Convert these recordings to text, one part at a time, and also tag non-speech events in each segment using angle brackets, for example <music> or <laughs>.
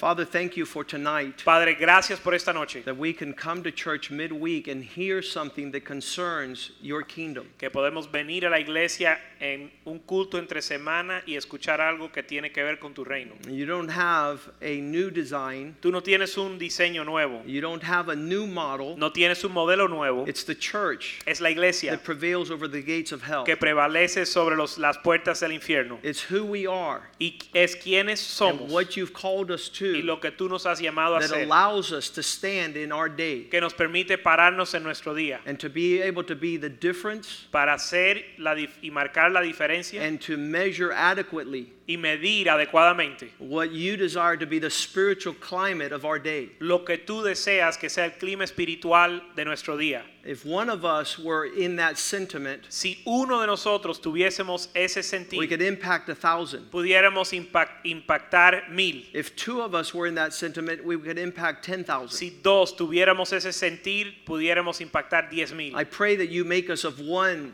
Father, thank you for tonight Padre, gracias por esta noche. that we can come to church midweek and hear something that concerns your kingdom. Que podemos venir a la iglesia en un culto entre semana y escuchar algo que tiene que ver con tu reino. You don't have a new design, Tú no tienes un diseño nuevo, you don't have a new model. no tienes un modelo nuevo. It's the church Es la iglesia that prevails over the gates of hell. que prevalece sobre los- las puertas del infierno. It's who we are Y es quienes and what you've called us y lo que tú nos has llamado a that hacer. allows us to stand in our day Que nos permite pararnos en nuestro día and to be able to be the difference para hacer la dif- y marcar la diferencia and to measure adequately y medir adecuadamente what you desire to be the spiritual climate of our day. lo que tú deseas que sea el clima espiritual de nuestro día. If one of us were in that sentiment, Si uno de nosotros tuviésemos ese we could impact a thousand. pudiéramos impact- impactar mil. If two of us were in that sentiment, we could impact 10,000. Si dos tuviéramos ese sentir, pudiéramos impactar diez mil. I pray that you make us of one,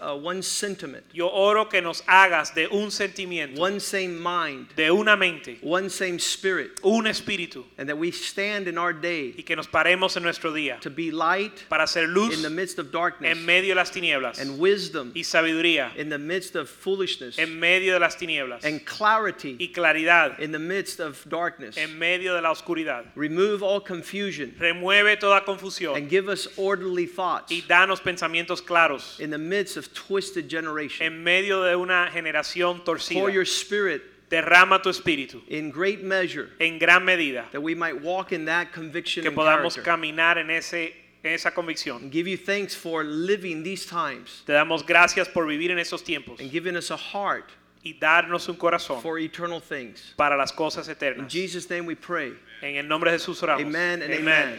uh, one sentiment, Yo oro que nos hagas de un sentimiento, one same mind, de una mente, one same spirit, un espíritu, and that we stand in our day y que nos paremos en nuestro día to be light para hacer luz in the midst of darkness en medio de las tinieblas and wisdom y sabiduría in the midst of foolishness en medio de las tinieblas and clarity y claridad in the midst of darkness. en medio de la oscuridad. Remove all confusion Remueve toda confusión and give us orderly thoughts y danos pensamientos claros in the midst of twisted generation. en medio de una generación torcida. Pour your spirit Derrama tu espíritu in great measure en gran medida that we might walk in that conviction que podamos character. caminar en, ese, en esa convicción. And give you thanks for living these times Te damos gracias por vivir en esos tiempos and giving us a heart y darnos un corazón for eternal things. para las cosas eternas. In. Jesus' name we pray. En el nombre de Jesús oramos. Amen and amen.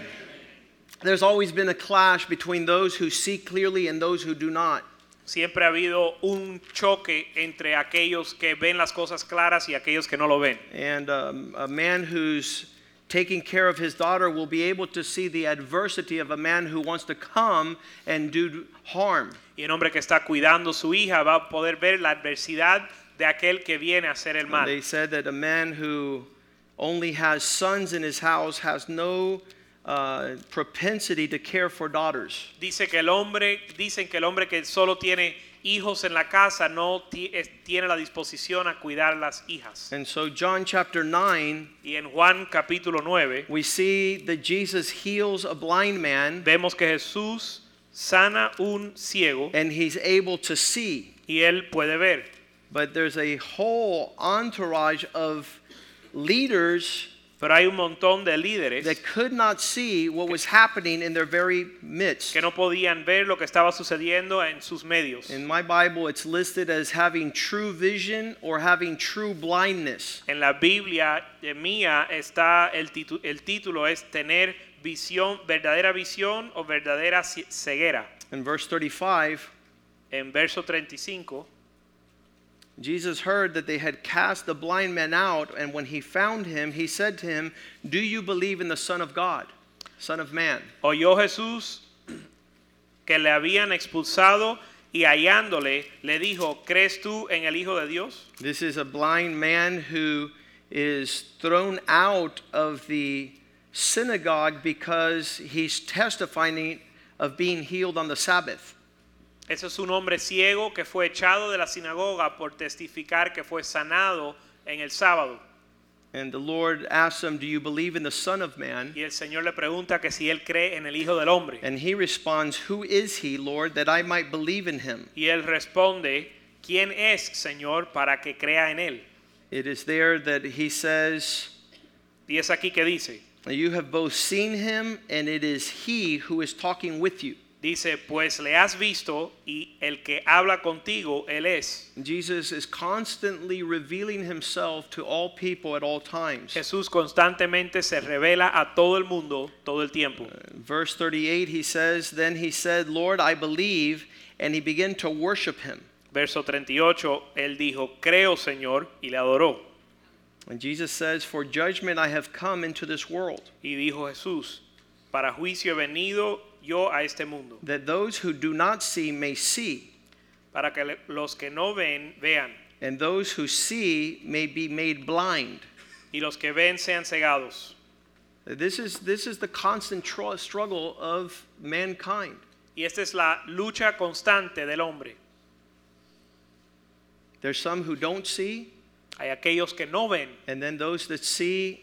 There's always been a clash between those who see clearly and those who do not. Siempre ha habido un choque entre aquellos que ven las cosas claras y aquellos que no lo ven. And um, a man who's taking care of his daughter will be able to see the adversity of a man who wants to come and do harm. Y un hombre que está cuidando su hija va a poder ver la adversidad de aquel que viene a hacer el mal. They said that a man who only has sons in his house has no uh, propensity to care for daughters. Dice que el hombre, dicen que el hombre que solo tiene hijos en la casa no tiene la disposición a cuidar las hijas. And so, John chapter 9, Y en Juan capítulo 9 we see that Jesus heals a blind man vemos que Jesús sana un ciego and he's able to see. y él puede ver. But there's a whole entourage of leaders Pero hay un montón de líderes that could not see what was happening in their very midst. que no podían ver lo que estaba sucediendo en sus medios. In my Bible, it's listed as having true vision or having true blindness. En la Biblia eh, mía está el, el título es tener visión, verdadera visión o verdadera ceguera. In verse 35, En verso 35 Jesus heard that they had cast the blind man out, and when he found him, he said to him, Do you believe in the Son of God, Son of Man? oyó Jesús que le habían expulsado y hallándole le dijo, ¿crees tú en el Hijo de Dios? This is a blind man who is thrown out of the synagogue because he's testifying of being healed on the Sabbath. Ese es un hombre ciego que fue echado de la sinagoga por testificar que fue sanado en el sábado. And the Lord asks him, Do you believe in the Son of Man? Y el Señor le pregunta que si él cree en el Hijo del Hombre. And he responds, Who is he, Lord, that I might believe in him? Y él responde, ¿quién es, Señor, para que crea en él? It is there that he says, Y es aquí que dice, You have both seen him, and it is he who is talking with you. Dice, pues le has visto y el que habla contigo, él es. Jesus is constantly revealing himself to all people at all times. Jesús constantemente se revela a todo el mundo todo el tiempo. Uh, verse 38, he says, Then he said, Lord, I believe, and he began to worship him. Verso 38, él dijo, creo Señor, y le adoró. And Jesus says, For judgment I have come into this world, Y dijo Jesús, para juicio he venido yo a este mundo, that those who do not see may see, para que los que no ven vean, and those who see may be made blind. y los que ven sean cegados. This is, this is the constant tr- struggle of mankind. Y esta es la lucha constante del hombre. There's some who don't see, Hay aquellos que no ven, and then those that see,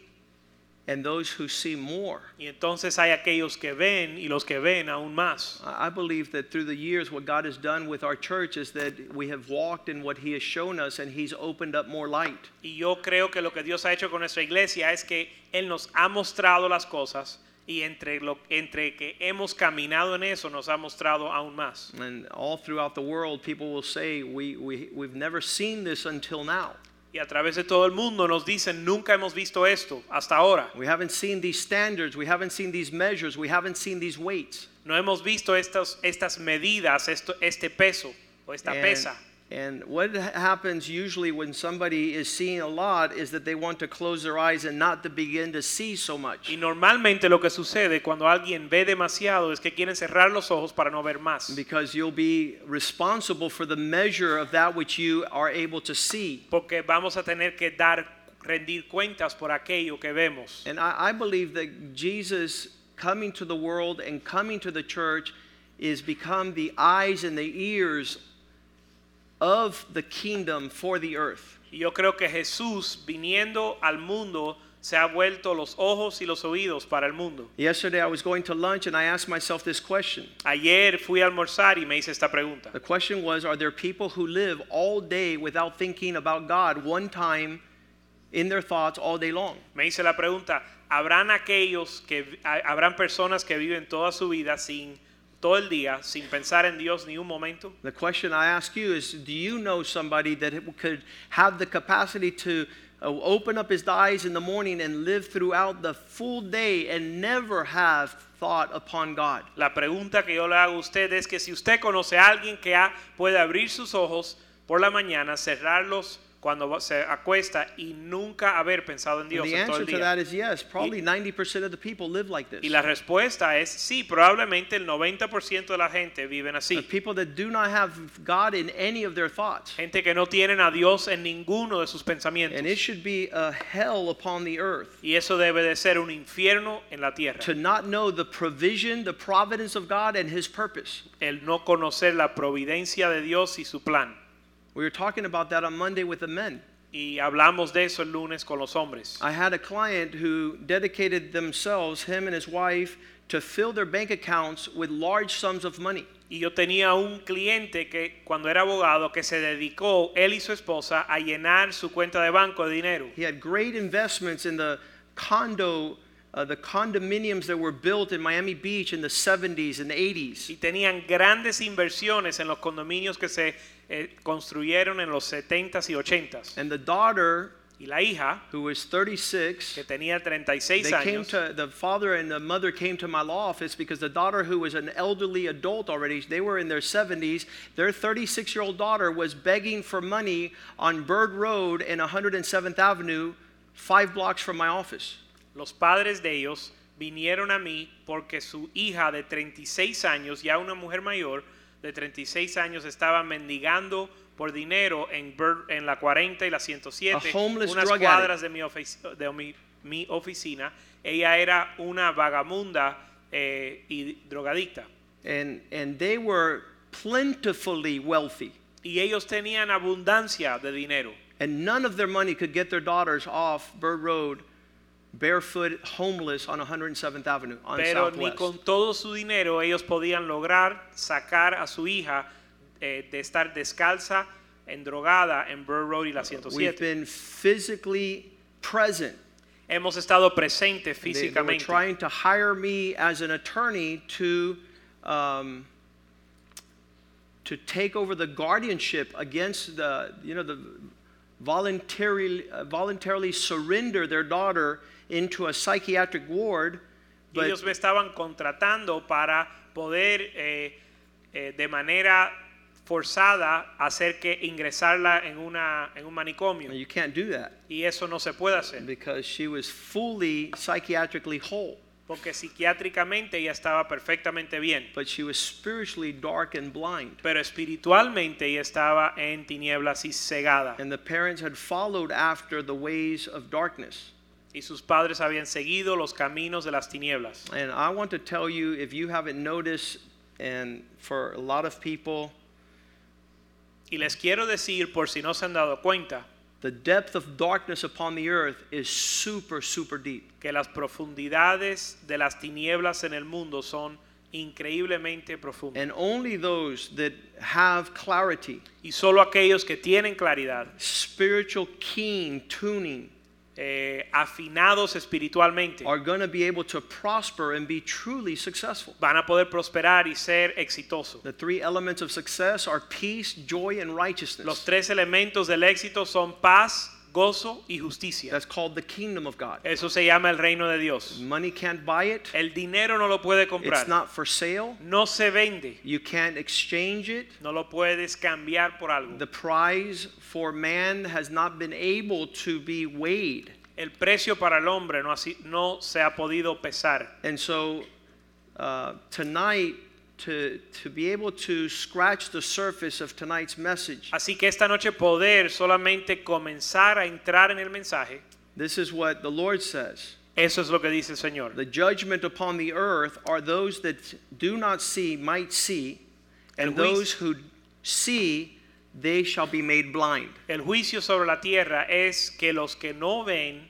and those who see more. y entonces hay aquellos que ven y los que ven aún más. I believe that through the years, what God has done with our church is that we have walked in what He has shown us, and He's opened up more light. Y yo creo que lo que Dios ha hecho con nuestra iglesia es que Él nos ha mostrado las cosas y entre, lo, entre que hemos caminado en eso nos ha mostrado aún más. And all throughout the world, people will say, we, we, We've never seen this until now. Y a través de todo el mundo nos dicen, nunca hemos visto esto hasta ahora. We haven't seen these standards, we haven't seen these measures, we haven't seen these weights. No hemos visto estos, estas medidas, esto, este peso o esta And, pesa. And what happens usually when somebody is seeing a lot is that they want to close their eyes and not to begin to see so much. Y normalmente lo que sucede cuando alguien ve demasiado es que quieren cerrar los ojos para no ver más. Because you'll be responsible for the measure of that which you are able to see. Porque vamos a tener que dar, rendir cuentas por aquello que vemos. And I, I believe that Jesus coming to the world and coming to the church is become the eyes and the ears of the kingdom for the earth. Y yo creo que Jesús viniendo al mundo se ha vuelto los ojos y los oídos para el mundo. Yesterday I was going to lunch and I asked myself this question. Ayer fui a almorzar y me hice esta pregunta. The question was Are there people who live all day without thinking about God one time in their thoughts all day long? Me hice la pregunta, ¿habrán aquellos que ha- habrán personas que viven toda su vida sin todo el día sin pensar en Dios ni un momento? The question I ask you is Do you know somebody that could have the capacity to uh, open up his eyes in the morning and live throughout the full day and never have thought upon God? La pregunta que yo le hago a usted es que si usted conoce a alguien que ha- puede abrir sus ojos por la mañana, cerrarlos cuando se acuesta y nunca haber pensado en Dios en todo answer el to that día. is yes. Probably 90% of the people live like this. Y la respuesta es sí, probablemente el 90% de la gente viven The así. people that do not have God in any of their thoughts. Gente que no tienen a Dios en ninguno de sus pensamientos. And it should be a hell upon the earth Y eso debe de ser un infierno en la tierra. to not know the provision, the providence of God, and His purpose. El no conocer la providencia de Dios y su plan. We were talking about that on Monday with the men. Y hablamos de eso el lunes con los hombres. I had a client who dedicated themselves, him and his wife, to fill their bank accounts with large sums of money. Y yo tenía un cliente que cuando era abogado que se dedicó, él y su esposa, a llenar su cuenta de banco de dinero. He had great investments in the condo, uh, the condominiums that were built in Miami Beach in the 70s and 80s. Y tenían grandes inversiones en los condominios que se eh, construyeron en los 70s y 80s. And the daughter, Y la hija, who was 36, que tenía 36 they came to the father and the mother came to my law office because the daughter who was an elderly adult already they were in their 70s their 36 year old daughter was begging for money on bird road and 107th avenue five blocks from my office los padres de ellos vinieron a mí porque su hija de 36 años, ya una mujer mayor de 36 años, estaba mendigando por dinero en, en la 40 y la 107, A homeless unas cuadras de, mi, ofici- de mi, mi oficina. Ella era una vagamunda eh, y drogadicta. and and they were plentifully wealthy Y ellos tenían abundancia de dinero. and none of their money could get their daughters off bird road barefoot homeless on 107th avenue on Pero ni southwest con todo su dinero ellos podían lograr sacar a su hija eh, de estar descalza, endrogada en Bird Road y la we've 107. been physically present Hemos estado presentes They, they were físicamente. trying to hire me as an attorney to um, to take over the guardianship against the, you know, the voluntarily, uh, voluntarily surrender their daughter into a psychiatric ward. Y ellos me estaban contratando para poder eh, eh, de manera forzada hacer que ingresarla en, una, en un manicomio. you can't do that Y eso no se puede hacer. because she was fully psychiatrically whole, Porque psiquiátricamente ella estaba perfectamente bien. but she was spiritually dark and blind. Pero espiritualmente ella estaba en tinieblas y cegada. And the parents had followed after the ways of darkness. Y sus padres habían seguido los caminos de las tinieblas. And I want to tell you, if you haven't noticed, and for a lot of people, Y les quiero decir, por si no se han dado cuenta, the depth of darkness upon the earth is super, super deep. que las profundidades de las tinieblas en el mundo son increíblemente profundas. And only those that have clarity, Y solo aquellos que tienen claridad, spiritual keen tuning, eh, afinados espiritualmente, are going to be able to prosper and be truly successful. van a poder prosperar y ser exitosos. The three elements of success are peace, joy, and Los righteousness. tres elementos del éxito son paz, gozo y justicia. That's called the kingdom of God. Eso se llama el reino de Dios. Money can't buy it, El dinero no lo puede it's comprar. not for sale, No se vende. you can't exchange it. No lo puedes cambiar por algo. The prize for man has not been able to be weighed. El precio para el hombre no, así- no se ha podido pesar. And so uh, tonight, to, to be able to scratch the surface of tonight's message, Así que esta noche poder solamente comenzar a entrar en el mensaje, this is what the Lord says. eso es lo que dice el Señor. The judgment upon the earth are those that do not see might see, and those who see, they shall be made blind. El juicio sobre la tierra es que los que no ven,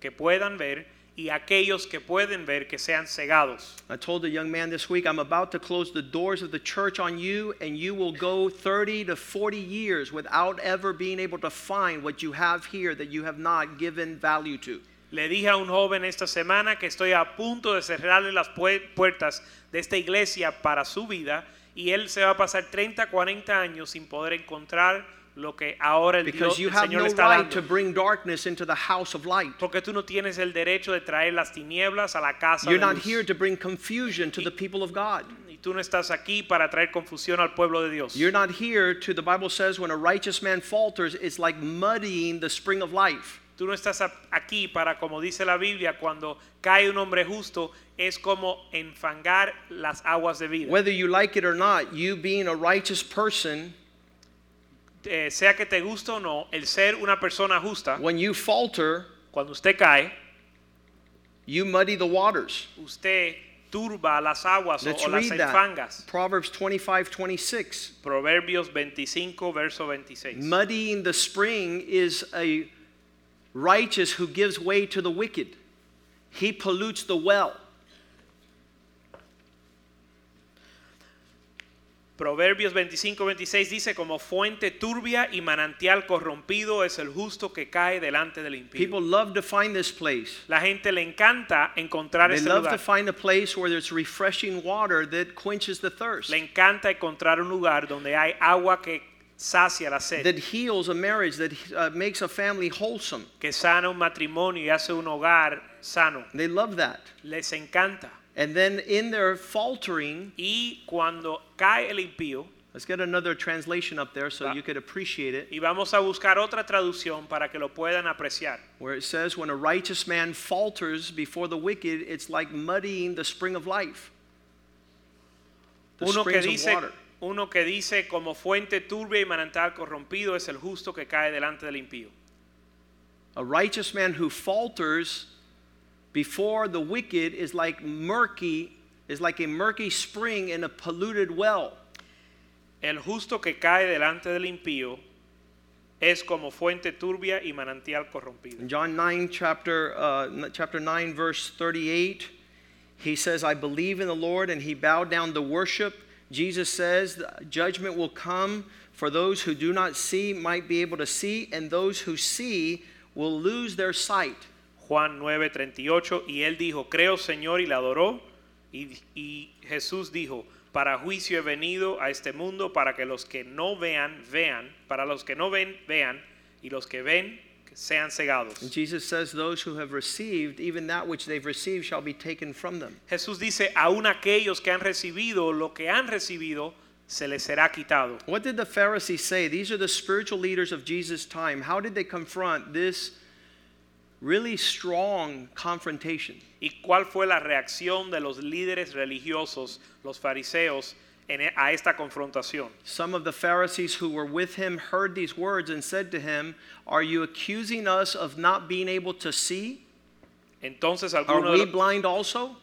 que puedan ver, y aquellos que pueden ver, que sean cegados. I told a young man this week, I'm about to close the doors of the church on you, and you will go 30 to 40 years without ever being able to find what you have here that you have not given value to. Le dije a un joven esta semana que estoy a punto de cerrarle las pue- puertas de esta iglesia para su vida y él se va a pasar 30, 40 años sin poder encontrar lo que ahora el, Dios, Because you el have Señor no está right to dando. bring darkness into the house of light. Porque tú no tienes el derecho de traer las tinieblas a la casa You're de not luz. here to bring confusion to the people of God. Y tú no estás aquí para traer confusión al pueblo de Dios. You're not here to, the Bible says, when a righteous man falters, it's like muddying the spring of life. Tú no estás aquí para, como dice la Biblia, cuando cae un hombre justo, es como enfangar las aguas de vida. Whether you like it or not, you being a righteous person, Eh, sea que te guste o no, el ser una persona justa, when you falter, cuando usted cae, you muddy the waters. usted turba las aguas o, Let's o las enfangas. Proverbs 25, 26. Proverbios 25, verso 26. Muddying the spring is a righteous who gives way to the wicked. He pollutes the well. Proverbios 25, 26 dice, como fuente turbia y manantial corrompido es el justo que cae delante del impío. People love to find this place. La gente le encanta encontrar They este love to lugar. find a place where there's refreshing water that quenches the thirst, Le encanta encontrar un lugar donde hay agua que sacia la sed, that heals a marriage, that uh, makes a family wholesome. que sana un matrimonio y hace un hogar sano. They love that. Les encanta. And then in their faltering, Y cuando cae el impío, let's get another translation up there so Va. you could appreciate it, y vamos a buscar otra traducción para que lo puedan apreciar. where it says, When a righteous man falters before the wicked, it's like muddying the spring of life. The Uno que, of dice, water. uno que dice, como fuente turbia y manantial corrompido es el justo que cae delante del impío. A righteous man who falters before the wicked is like murky, is like a murky spring in a polluted well. El justo que cae delante del impío es como fuente turbia y manantial corrompido. In John 9, chapter, uh, chapter 9, verse 38, he says, I believe in the Lord, and he bowed down to worship. Jesus says, "The Judgment will come for those who do not see might be able to see, and those who see will lose their sight. Juan 9:38 y él dijo, creo Señor y le adoró. Y, y Jesús dijo, Para juicio he venido a este mundo para que los que no vean, vean, para los que no ven, vean, y los que ven, sean cegados. And Jesus says, Those who have received, even that which they've received, shall be taken from them. Jesús dice, aún aquellos que han recibido lo que han recibido, se les será quitado. What did the Pharisees say? These are the spiritual leaders of Jesus' time. How did they confront this really strong confrontation? ¿Y cuál fue la reacción de los líderes religiosos, los fariseos, en- a esta confrontación? Some of the Pharisees who were with him heard these words and said to him, Are you accusing us of not being able to see? Entonces Are algunos we de, los, blind also?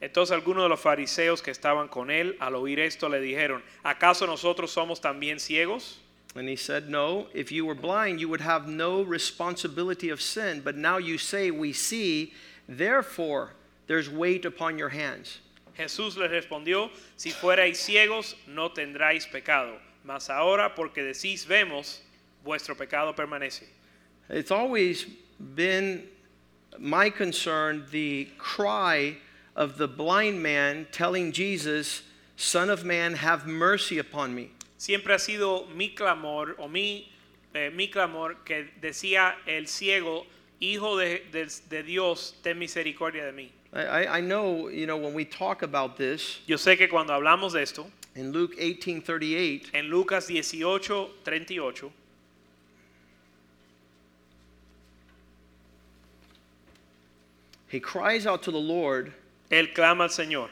entonces algunos de los fariseos que estaban con él, al oír esto, le dijeron, ¿acaso nosotros somos también ciegos? And he said, No, if you were blind, you would have no responsibility of sin. But now you say, We see, therefore there's weight upon your hands. Jesús les respondió, si fuerais ciegos no tendráis pecado, mas ahora porque decís vemos, vuestro pecado permanece. It's always been my concern the cry of the blind man telling Jesus, Son of Man, have mercy upon me. Siempre ha sido mi clamor o mi, eh, mi clamor que decía el ciego, hijo de, de- de Dios, ten misericordia de mí. I, I- know, you know, when we talk about this Yo sé que cuando hablamos de esto, in Luke 18:38, en Lucas 18, 38, he cries out to the Lord, él clama al Señor.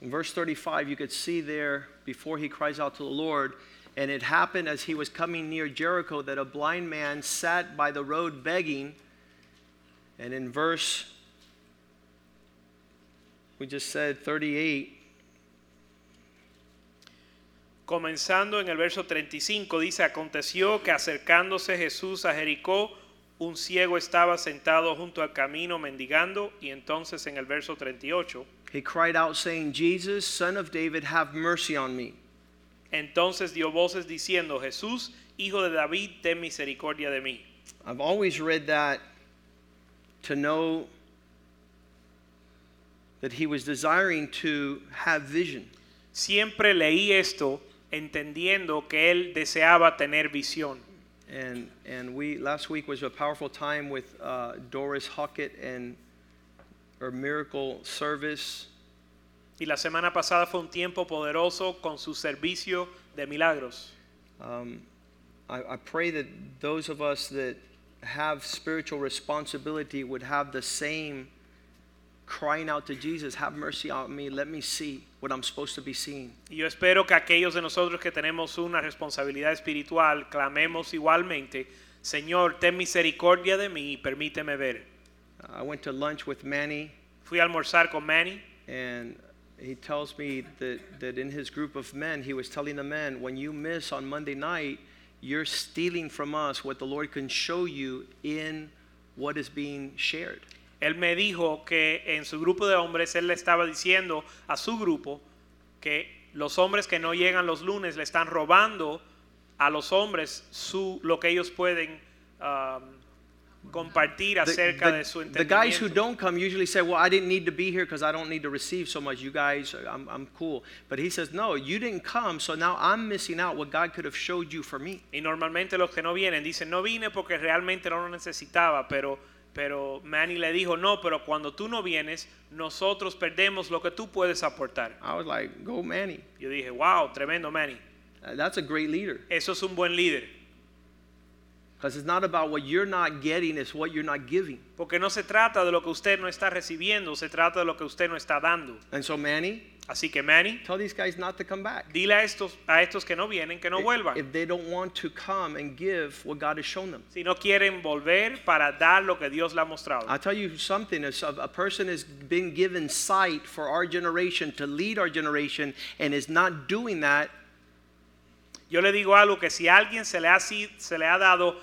In verse 35, you could see there before he cries out to the Lord, and it happened as he was coming near Jericho that a blind man sat by the road begging. And in verse, we just said 38, Comenzando en el verso 35 dice, aconteció que acercándose Jesús a Jericó, un ciego estaba sentado junto al camino mendigando, y entonces en el verso 38, he cried out, saying, Jesus, son of David, have mercy on me. entonces dio voces diciendo, Jesús, hijo de David, ten misericordia de mí. I've always read that to know that he was desiring to have vision. Siempre leí esto entendiendo que él deseaba tener visión. And and we last week was a powerful time with uh, Doris Hockett and her miracle service. Y la semana pasada fue un tiempo poderoso con su servicio de milagros. Um, I, I pray that those of us that have spiritual responsibility would have the same crying out to Jesus, "Have mercy on me. Let me see what I'm supposed to be seeing." Yo espero que aquellos de nosotros que tenemos una responsabilidad espiritual clamemos igualmente, Señor, ten misericordia de mí y permíteme ver. I went to lunch with Manny, Fui a almorzar con Manny and he tells me that, that in his group of men, he was telling the men, when you miss on Monday night, you're stealing from us what the Lord can show you in what is being shared. Él me dijo que en su grupo de hombres él le estaba diciendo a su grupo que los hombres que no llegan los lunes le están robando a los hombres su, lo que ellos pueden um, compartir The, acerca the- de su the guys who entendimiento. don't come usually say, Well, I didn't need to be here because I don't need to receive so much. You guys, I'm, I'm cool. But he says, No, you didn't come, so now I'm missing out what God could have showed you for me. Y normalmente los que no vienen dicen, no vine porque realmente no lo necesitaba, pero, pero Manny le dijo, no, pero cuando tú no vienes, nosotros perdemos lo que tú puedes aportar. I was like, Go, Manny. Yo dije, wow, tremendo Manny. Uh, That's a great leader. Eso es un buen líder. Because it's not about what you're not getting, it's what you're not giving. Porque no se trata de lo que usted no está recibiendo, se trata de lo que usted no está dando. And so, Manny, Así que Manny, tell these guys not to come back. dile a estos, a estos que no vienen que no vuelvan. If they don't want to come and give what God has shown them. Si no quieren volver para dar lo que Dios le ha mostrado. I'll tell you something. If a person has been given sight for our generation to lead our generation and is not doing that, Yo le digo algo que si a alguien se le ha, se le ha dado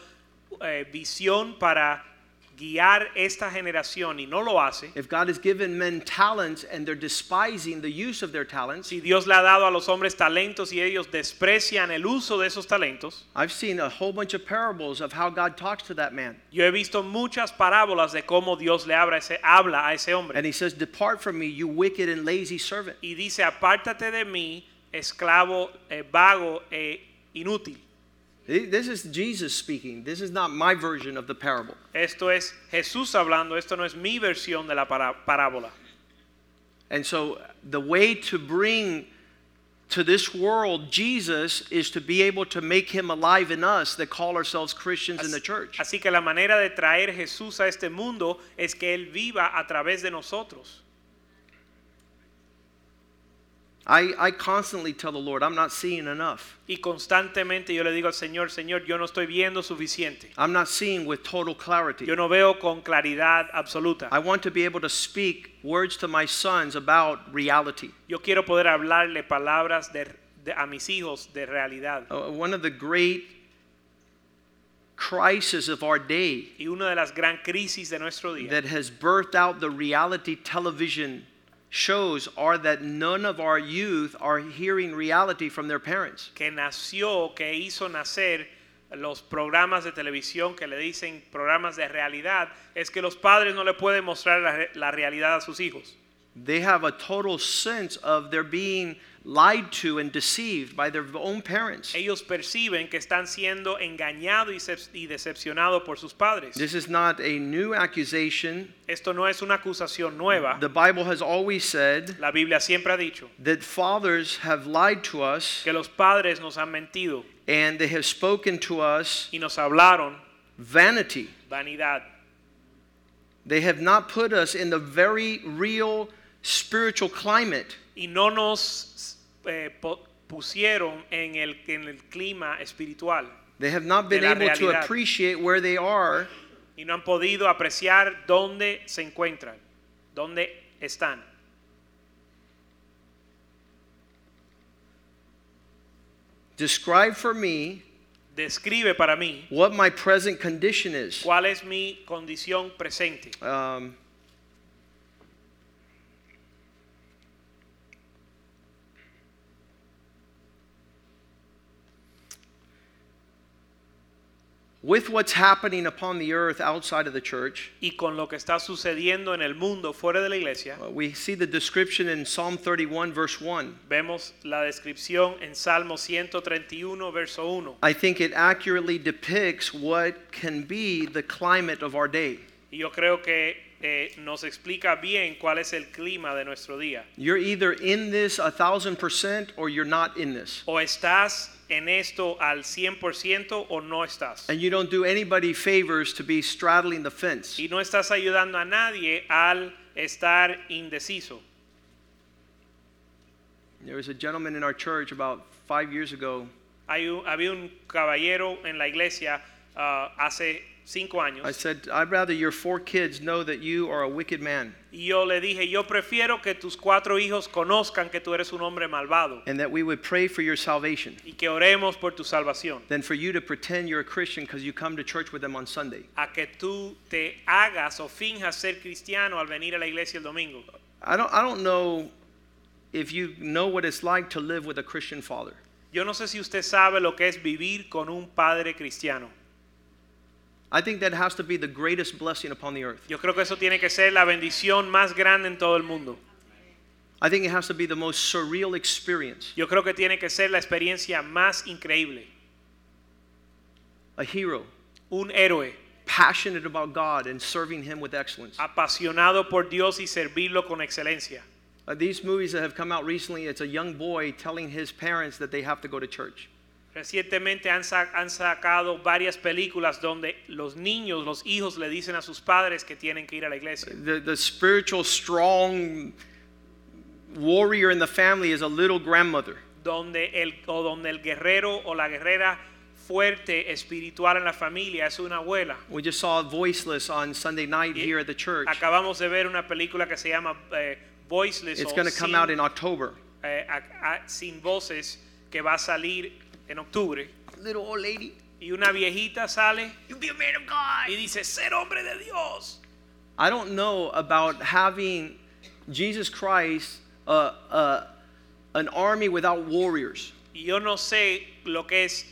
eh, visión para guiar esta generación y no lo hace, if God has given men talents and they're despising the use of their talents, si Dios le ha dado a los hombres talentos y ellos desprecian el uso de esos talentos, I've seen a whole bunch of parables of how God talks to that man. yo he visto muchas parábolas de cómo Dios le habla, a ese, habla a ese hombre. And he says, Depart from me, you wicked and lazy servant. y dice, apártate de mí, esclavo, eh, vago e inútil. This is Jesus speaking. This is not my version of the parable. Esto es Jesús hablando, esto no es mi versión de la pará- parábola. And so the way to bring to this world Jesus is to be able to make him alive in us that call ourselves Christians in the church. Así que la manera de traer Jesús a este mundo es que Él viva a través de nosotros. I, I constantly tell the Lord, I'm not seeing enough. Y constantemente yo le digo al Señor, Señor, yo no estoy viendo suficiente. I'm not seeing with total clarity. Yo no veo con claridad absoluta. I want to be able to speak words to my sons about reality. Yo quiero poder hablarle palabras de, de- a mis hijos de realidad. Uh, one of the great crises of our day Y una de las gran crisis de nuestro día that has birthed out the reality television shows are that none of our youth are hearing reality from their parents. que nació, que hizo nacer los programas de televisión que le dicen programas de realidad, es que los padres no le pueden mostrar la, la realidad a sus hijos. They have a total sense of their being lied to and deceived by their own parents. Ellos perciben que están siendo engañados y, decepcionados por sus padres. This is not a new accusation. Esto no es una acusación nueva. The Bible has always said La Biblia siempre ha dicho that fathers have lied to us que los padres nos han mentido and they have spoken to us y nos hablaron vanity. vanidad. They have not put us in the very real spiritual climate y no nos eh, pusieron en el, en el clima espiritual They have not been able to appreciate where they are y no han podido apreciar dónde se encuentran, dónde están. Describe for me Describe para mí what my present condition is. cuál es mi condición presente. Um, with what's happening upon the earth outside of the church, Y con lo que está sucediendo en el mundo fuera de la iglesia, uh, we see the description in Psalm 31, verse 1. vemos la descripción en Salmo 131, verso 1. I think it accurately depicts what can be the climate of our day. Y yo creo que eh, nos explica bien cuál es el clima de nuestro día. You're either in this a thousand percent or you're not in this. O estás en esto al 100% o no estás. And you don't do anybody favors to be straddling the fence. Y no estás ayudando a nadie al estar indeciso. There was a gentleman in our church about five years ago. Hay un- había un caballero en la iglesia ah, hace cinco I said, I'd rather your four kids know that you are a wicked man y yo le dije, yo prefiero que tus cuatro hijos conozcan que tú eres un hombre malvado and that we would pray for your salvation y que oremos por tu salvación. than for you to pretend you're a Christian because you come to church with them on Sunday. A que tú te hagas o finjas ser cristiano al venir a la iglesia el domingo. I don't, I don't know if you know what it's like to live with a Christian father. Yo no sé si usted sabe lo que es vivir con un padre cristiano. I think that has to be the greatest blessing upon the earth. Yo creo que eso tiene que ser la bendición más grande en todo el mundo. I think it has to be the most surreal experience. Yo creo que tiene que ser la experiencia más increíble. A hero, Un héroe passionate about God and serving Him with excellence. apasionado por Dios y servirlo con excelencia. Uh, these movies that have come out recently, it's a young boy telling his parents that they have to go to church. Recientemente han, sa- han sacado varias películas donde los niños, los hijos le dicen a sus padres que tienen que ir a la iglesia. The, the spiritual, strong warrior in the family is a little grandmother. Donde el, o donde el guerrero o la guerrera fuerte espiritual en la familia es una abuela. We just saw Voiceless on Sunday night Y here at the church. Acabamos de ver una película que se llama eh, Voiceless It's going to come out in October. eh, a- a- sin voces que va a salir en octubre Little old lady. y una viejita sale "You be a man of God", y dice ser hombre de Dios. I don't know about having Jesus Christ uh, uh, an army without warriors. Y yo no sé lo que es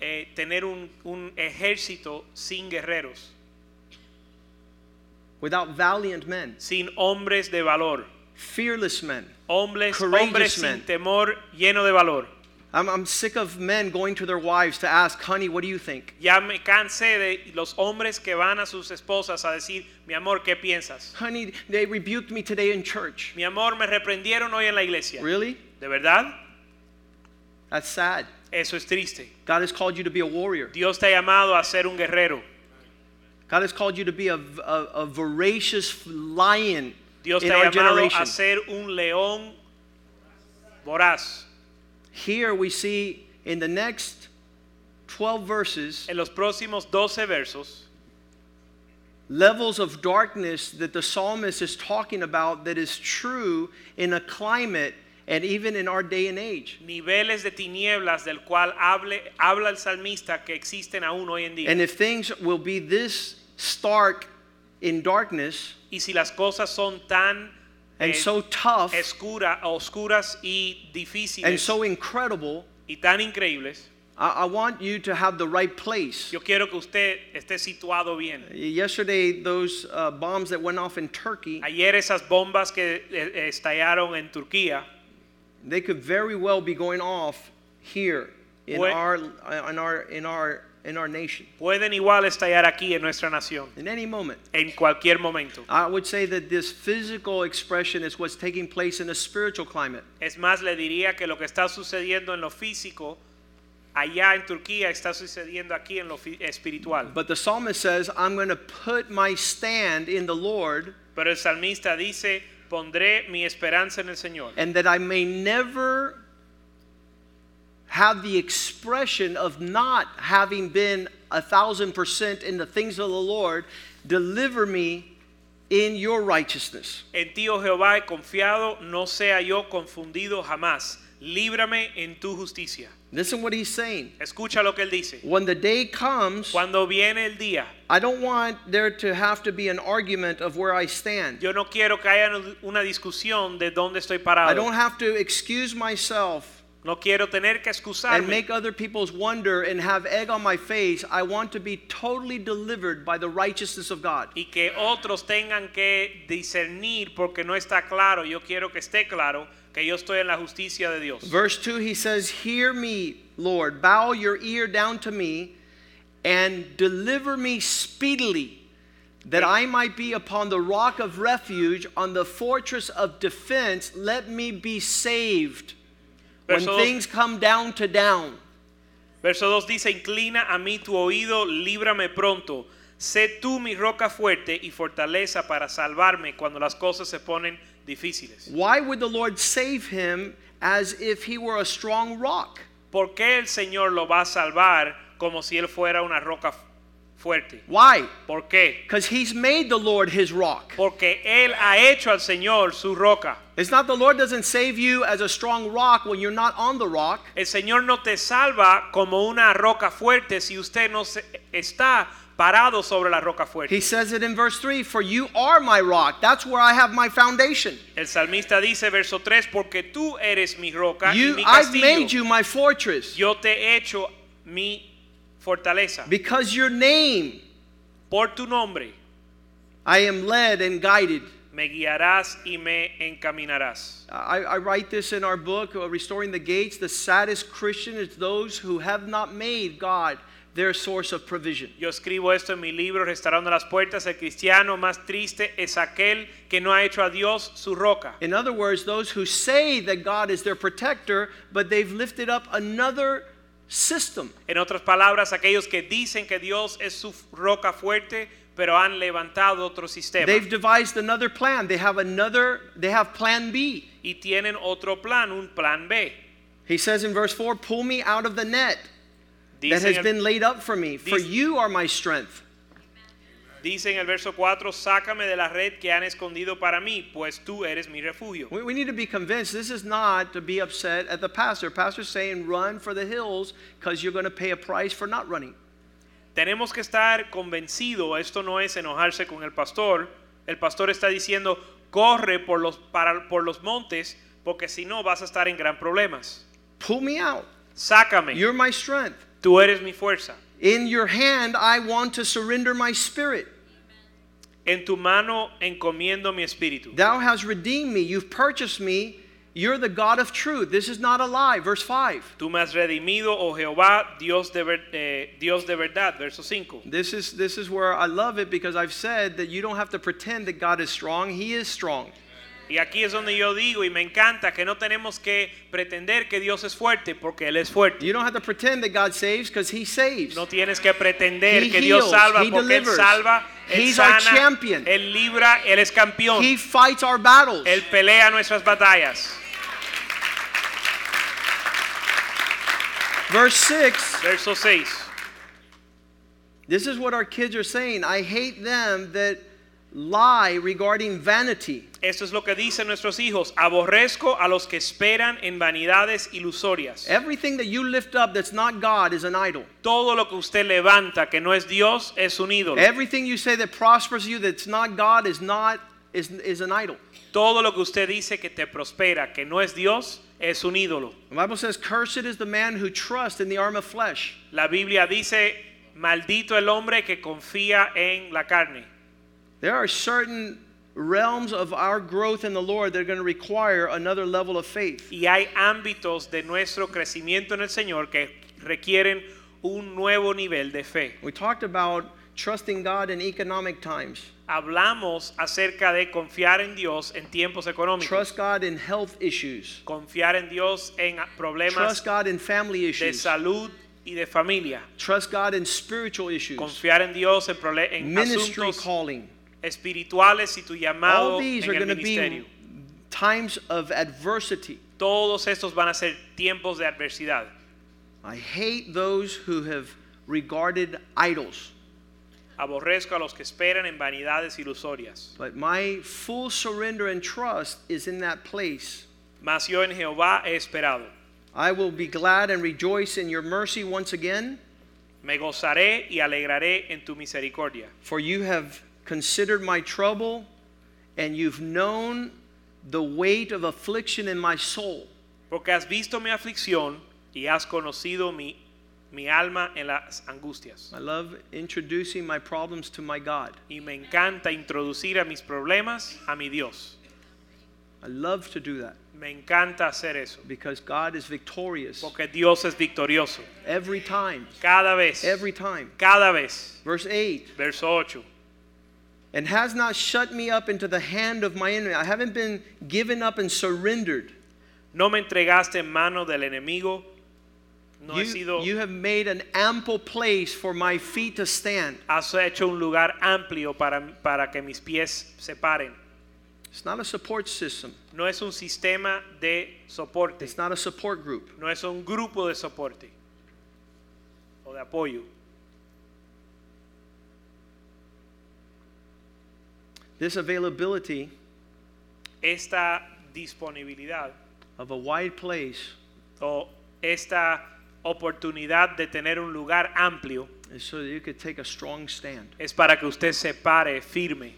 eh, tener un, un ejército sin guerreros, without valiant men, sin hombres de valor, fearless men. hombres, Courageous hombres sin men. temor, lleno de valor. I'm, I'm sick of men going to their wives to ask, honey, what do you think? Ya me cansé de los hombres que van a sus esposas a decir, mi amor, ¿qué piensas? Honey, they rebuked me today in church. Mi amor, me reprendieron hoy en la iglesia. Really? ¿De verdad? That's sad. Eso es triste. God has called you to be a warrior. Dios te ha llamado a ser un guerrero. God has called you to be a, a, a voracious lion Dios in te ha our llamado generation. a ser un león voraz. Here we see in the next 12 verses En los próximos 12 versos, levels of darkness that the psalmist is talking about that is true in a climate and even in our day and age. niveles de tinieblas del cual hable, habla el salmista que existen aún hoy en día. And if things will be this stark in darkness y si las cosas son tan and eh, so tough escura- oscuras y and difíciles so incredible, y tan increíbles, I, I want you to have the right place. yo quiero que usted esté situado bien. Yesterday, those uh, bombs that went off in Turkey, Ayer esas bombas que eh, estallaron en Turquía they could very well be going off here in our in our in our in our nation pueden igual estallar aquí en nuestra nación in any moment. en cualquier momento. I would say that this physical expression is what's taking place in a spiritual climate. Es más, le diría que lo que está sucediendo en lo físico allá en Turquía está sucediendo aquí en lo espiritual. But the psalmist says, I'm going to put my stand in the Lord, Pero el salmista dice, pondré mi esperanza en el Señor. and that I may never have the expression of not having been a thousand percent in the things of the Lord. Deliver me in your righteousness. En ti, oh Jehová, he confiado, no sea yo confundido jamás. Líbrame en tu justicia. Listen what he's saying. Escucha lo que él dice. When the day comes, Cuando viene el día, I don't want there to have to be an argument of where I stand. yo no quiero que haya una discusión de dónde estoy parado. I don't have to excuse myself No quiero tener que and excusarme make other people's wonder and have egg on my face. I want to be totally delivered by the righteousness of God. y que otros tengan que discernir porque no está claro. Yo quiero que esté claro que yo estoy en la justicia de Dios. Verse 2, he says, Hear me, Lord, bow your ear down to me, and deliver me speedily, that I might be upon the rock of refuge, on the fortress of defense. Let me be saved. When Verso things come down to down. Verso 2 dice, inclina a mí tu oído, líbrame pronto. Sé tú mi roca fuerte y fortaleza para salvarme cuando las cosas se ponen difíciles. Why would the Lord save him as if he were a strong rock? ¿Por qué el Señor lo va a salvar como si él fuera una roca fuerte? Why? ¿Por qué? Because he's made the Lord his rock. Porque él ha hecho al Señor su roca. It's not the Lord doesn't save you as a strong rock when you're not on the rock. El Señor no te salva como una roca fuerte si usted no se- está parado sobre la roca fuerte. He says it in verse 3 For you are my rock. That's where I have my foundation. El salmista dice, verso 3, porque tú eres mi roca y You, mi I've made you my fortress. Yo te he hecho mi fortaleza. Because your name Por tu nombre I am led and guided. me guiarás y me encaminarás. I, I write this in our book, uh, Restoring the Gates. The saddest Christian is those who have not made God their source of provision. Yo escribo esto en mi libro, Restaurando las Puertas. El cristiano más triste es aquel que no ha hecho a Dios su roca. In other words, those who say that God is their protector, but they've lifted up another system. En otras palabras, aquellos que dicen que Dios es su roca fuerte, pero han levantado otro sistema. They've devised another plan. They have another, they have plan B. y tienen otro plan, un plan B. He says in verse 4 Pull me out of the net that has been laid up for me, for you are my strength. Dice en el verso 4, sácame de la red que han escondido para mí, pues tú eres mi refugio. We, we need to be convinced this is not to be upset at the pastor. Pastor's saying run for the hills because you're going to pay a price for not running. Tenemos que estar convencidos, esto no es enojarse con el pastor. El pastor está diciendo, corre por los, para, por los montes, porque si no vas a estar en gran problemas. Pull me out. Sácame, You're my strength. tú eres mi fuerza. In your hand, I want to surrender my spirit. En tu mano encomiendo mi espíritu. Thou hast redeemed me. You've purchased me. You're the God of truth. This is not a lie. Verse 5. Tú me has redimido, oh Jehová, Dios de, ver- eh, Dios de verdad. Verso 5. This is, this is where I love it because I've said that you don't have to pretend that God is strong. He is strong. Y aquí es donde yo digo, y me encanta, que no tenemos que pretender que Dios es fuerte, porque Él es fuerte. You don't have to pretend that God saves because He saves. No tienes que pretender He que Dios heals, salva, he porque Él delivers. salva, Él He's our sana, champion. Él libra, Él es campeón. He fights our battles. Él pelea nuestras batallas. Verse 6. Verso 6. This is what our kids are saying. I hate them that lie regarding vanity. Esto es lo que dicen nuestros hijos. Aborrezco a los que esperan en vanidades ilusorias. Everything that you lift up that's not God is an idol. Todo lo que usted levanta que no es Dios es un ídolo. Everything you say that prospers you that's not God is not is, is an idol. Todo lo que usted dice que te prospera que no es Dios es un ídolo. The Bible says, Cursed is the man who trusts in the arm of flesh. La Biblia dice, maldito el hombre que confía en la carne. There are certain realms of our growth in the Lord that are going to require another level of faith. Y hay ámbitos de nuestro crecimiento en el Señor que requieren un nuevo nivel de fe. We talked about trusting God in economic times, Hablamos acerca de confiar en Dios en tiempos económicos. trust God in health issues, Confiar en Dios en problemas trust God in family issues. de salud y de familia. trust God in spiritual issues, Confiar en Dios en, en ministry asuntos calling. Espirituales y tu llamado All these are en el going to be times of adversity. Todos estos van a ser tiempos de adversidad. I hate those who have regarded idols. Aborrezco a los que esperan en vanidades ilusorias. But my full surrender and trust is in that place. Mas yo en Jehová he esperado. I will be glad and rejoice in your mercy once again, Me gozaré y alegraré en tu misericordia. for you have considered my trouble and you've known the weight of affliction in my soul. Porque has visto mi aflicción y has conocido mi, mi alma en las angustias. I love introducing my problems to my God. Y me encanta introducir a mis problemas a mi Dios. I love to do that Me encanta hacer eso. because God is victorious Porque Dios es victorioso. every time. Cada vez. Every time. Cada vez. Verse 8 Verso 8. And has not shut me up into the hand of my enemy. I haven't been given up and surrendered. No me entregaste en mano del enemigo. No he You, sido. you have made an ample place for my feet to stand. Has hecho un lugar amplio para, para que mis pies se paren. It's not a support system. No es un sistema de soporte. It's not a support group. No es un grupo de soporte o de apoyo. This availability Esta disponibilidad of a wide place o esta oportunidad de tener un lugar amplio is so that you could take a strong stand. es para que usted se pare firme.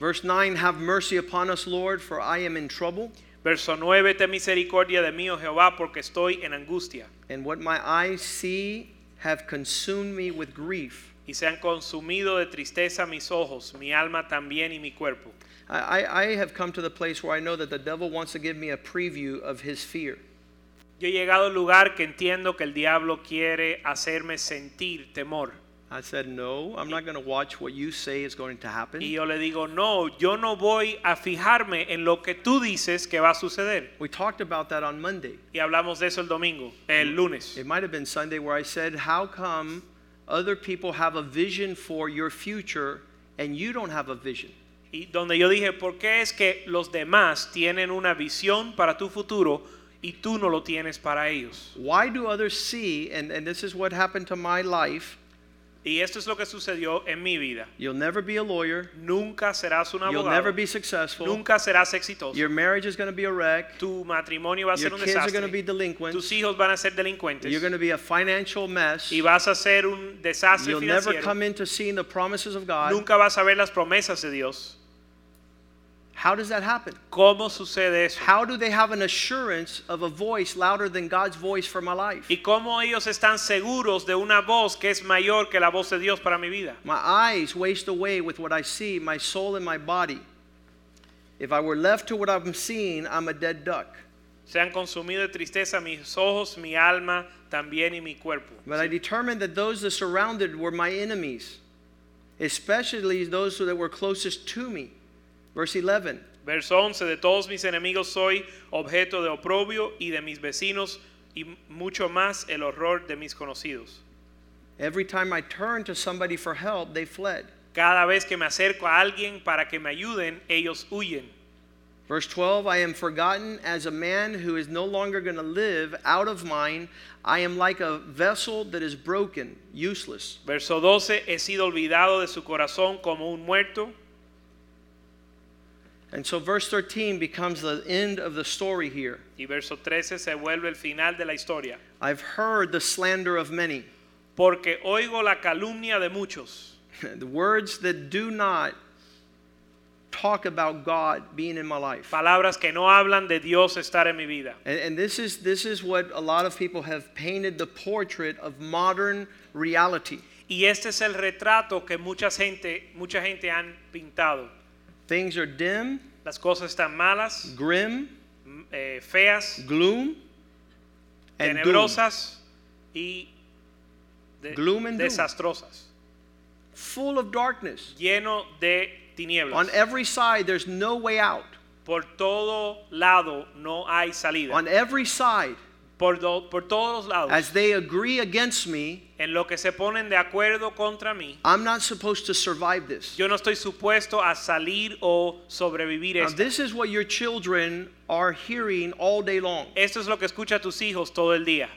Verse 9 Have mercy upon us, Lord, for I am in trouble, Verso 9, ten misericordia de mí, oh Jehová, porque estoy en angustia. and what my eyes see have consumed me with grief. Y se han consumido de tristeza mis ojos, mi alma también y mi cuerpo. I have come to the place where I know that the devil wants to give me a preview of his fear. Yo he llegado al lugar que entiendo que el diablo quiere hacerme sentir temor. I said, No, I'm not going to watch what you say is going to happen. Y yo le digo, no, yo no voy a fijarme en lo que tú dices que va a suceder. We talked about that on Monday. Y hablamos de eso el domingo, el lunes. It might have been Sunday where I said, How come other people have a vision for your future and you don't have a vision? Y donde yo dije, ¿por qué es que los demás tienen una visión para tu futuro y tú no lo tienes para ellos? Why do others see, and, and this is what happened to my life, Y esto es lo que sucedió en mi vida. You'll never be a lawyer. Nunca serás un You'll abogado. never be successful. Nunca serás exitoso. Your marriage is going to be a wreck. tu matrimonio va a ser Your un kids are going to be desastre. delinquents. Tus hijos van a ser delincuentes. You're going to be a financial mess. y vas a ser un desastre You'll never financiero. come into seeing the promises of God. Nunca vas a ver las promesas de Dios. How does that happen? ¿Cómo sucede eso? How do they have an assurance of a voice louder than God's voice for my life? ¿Y cómo ellos están seguros de una voz que es mayor que la voz de Dios para mi vida? My eyes waste away with what I see, my soul and my body. If I were left to what I'm seeing, I'm a dead duck. Se han consumido de tristeza mis ojos, mi alma también y mi cuerpo. But I determined that those that surrounded were my enemies, especially those that were closest to me. Verse 11. Verso 11, de todos mis enemigos soy objeto de oprobio y de mis vecinos y mucho más el horror de mis conocidos. Every time I turned to somebody for help, they fled. Cada vez que me acerco a alguien para que me ayuden, ellos huyen. Verse 12 I am forgotten as a man who is no longer going to live out of mind. I am like a vessel that is broken, useless. Verso 12, he sido olvidado de su corazón como un muerto. And so verse 13 becomes the end of the story here. Y verso 13 se vuelve el final de la historia. I've heard the slander of many, Porque oigo la calumnia de muchos, <laughs> the words that do not talk about God being in my life. palabras que no hablan de Dios estar en mi vida. And, and this, is, this is what a lot of people have painted the portrait of modern reality. Y este es el retrato que mucha gente, mucha gente han pintado. Things are dim, Las cosas están malas, grim, m- eh, feas, gloom, and doom. tenebrosas y de- Gloom and doom. desastrosas, full of darkness. lleno de tinieblas. On every side, there's no way out. Por todo lado no hay salida. On every side, Por, do- por todos lados. as they agree against me, en lo que se ponen de acuerdo contra mí, I'm not supposed to survive this. yo no estoy supuesto a salir o sobrevivir Now, esto. this is what your children are hearing all day long. Esto es lo que escuchan tus hijos todo el día.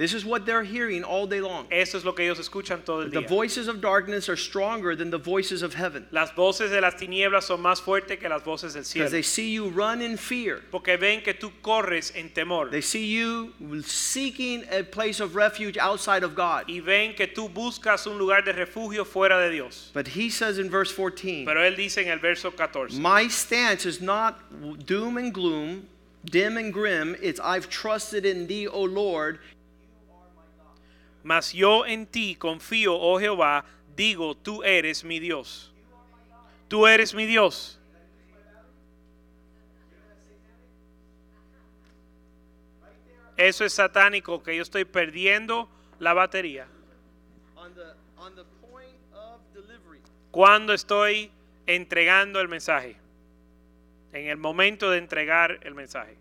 This is what they're hearing all day long. Esto es lo que ellos escuchan todo el The día. voices of darkness are stronger than the voices of heaven Las voces de las tinieblas son más fuertes que las voces del because cielo. they see you run in fear. Porque ven que tú corres en temor. They see you seeking a place of refuge outside of God. Y ven que tú buscas un lugar de refugio fuera de Dios. But he says in verse 14, Pero él dice en el verso 14. My stance is not doom and gloom, dim and grim. It's I've trusted in thee, O Lord. Mas yo en ti confío, oh Jehová, digo, tú eres mi Dios. Tú eres mi Dios. Eso es satánico, que yo estoy perdiendo la batería. Cuando estoy entregando el mensaje. En el momento de entregar el mensaje.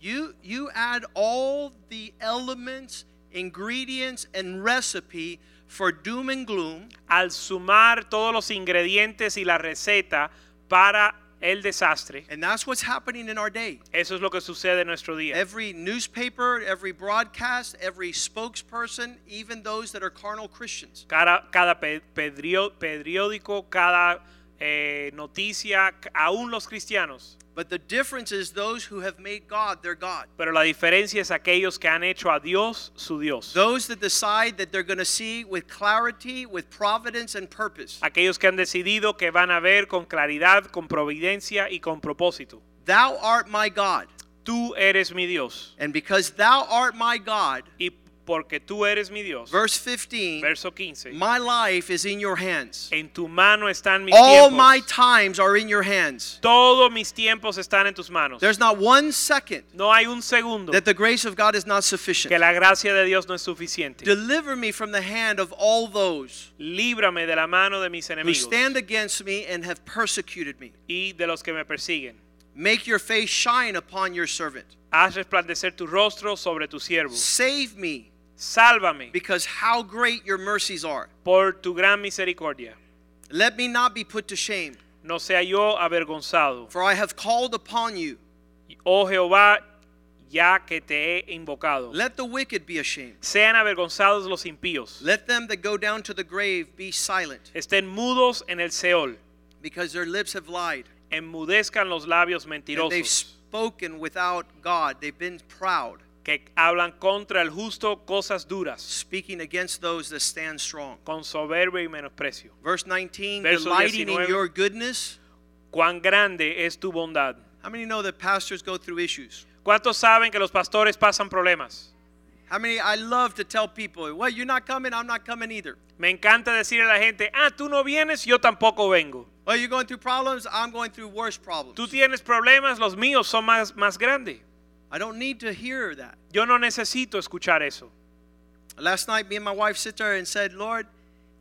You, you add all the elements, ingredients, and recipe for doom and gloom, Al sumar todos los ingredientes y la receta para el desastre, and that's what's happening in our day. eso es lo que sucede en nuestro día. Every newspaper, every broadcast, every spokesperson, even those that are carnal Christians, cada, cada pe- pedrio- periódico, cada eh, noticia, aún los cristianos. but the difference is those who have made God their God. Pero la diferencia es aquellos que han hecho a Dios su Dios. Those that decide that they're going to see with clarity, with providence and purpose. Aquellos que han decidido que van a ver con claridad, con providencia y con propósito. Thou art my God. Tú eres mi Dios. And because thou art my God, Y porque tú eres mi Dios. verse 15, Verso 15. my life is in your hands. En tu mano están mis All tiempos. my times are in your hands. Todos mis tiempos están en tus manos. There's not one second No hay un segundo that the grace of God is not sufficient. que la gracia de Dios no es suficiente. Deliver me from the hand of all those Líbrame de la mano de mis who stand against me and have persecuted me. y de los que me persiguen. Make your face shine upon your servant. Haz resplandecer tu rostro sobre tu siervo. Save me, Sálvame because how great your mercies are. por tu gran misericordia. Let me not be put to shame, No sea yo avergonzado. for I have called upon you. Oh Jehová, ya que te he invocado. Let the wicked be ashamed. Sean avergonzados los impíos. Let them that go down to the grave be silent, Estén mudos en el Seol. because their lips have lied. Enmudezcan los labios And they've spoken without God. They've been proud, que hablan contra el justo cosas duras, speaking against those that stand strong. con soberbia y menosprecio. Verse 19, Verso delighting in 19. your goodness. Cuán grande es tu bondad. How many know that pastors go through issues? ¿Cuántos saben que los pastores pasan problemas? How many? I love to tell people, well, you're not coming, I'm not coming either. Me encanta decirle a la gente, ah, tú no vienes, yo tampoco vengo. Well, you're going through problems, I'm going through worse problems. Tú tienes problemas, los míos son más, más grandes. I don't need to hear that. Yo no necesito escuchar eso. Last night, me and my wife sit there and said, Lord,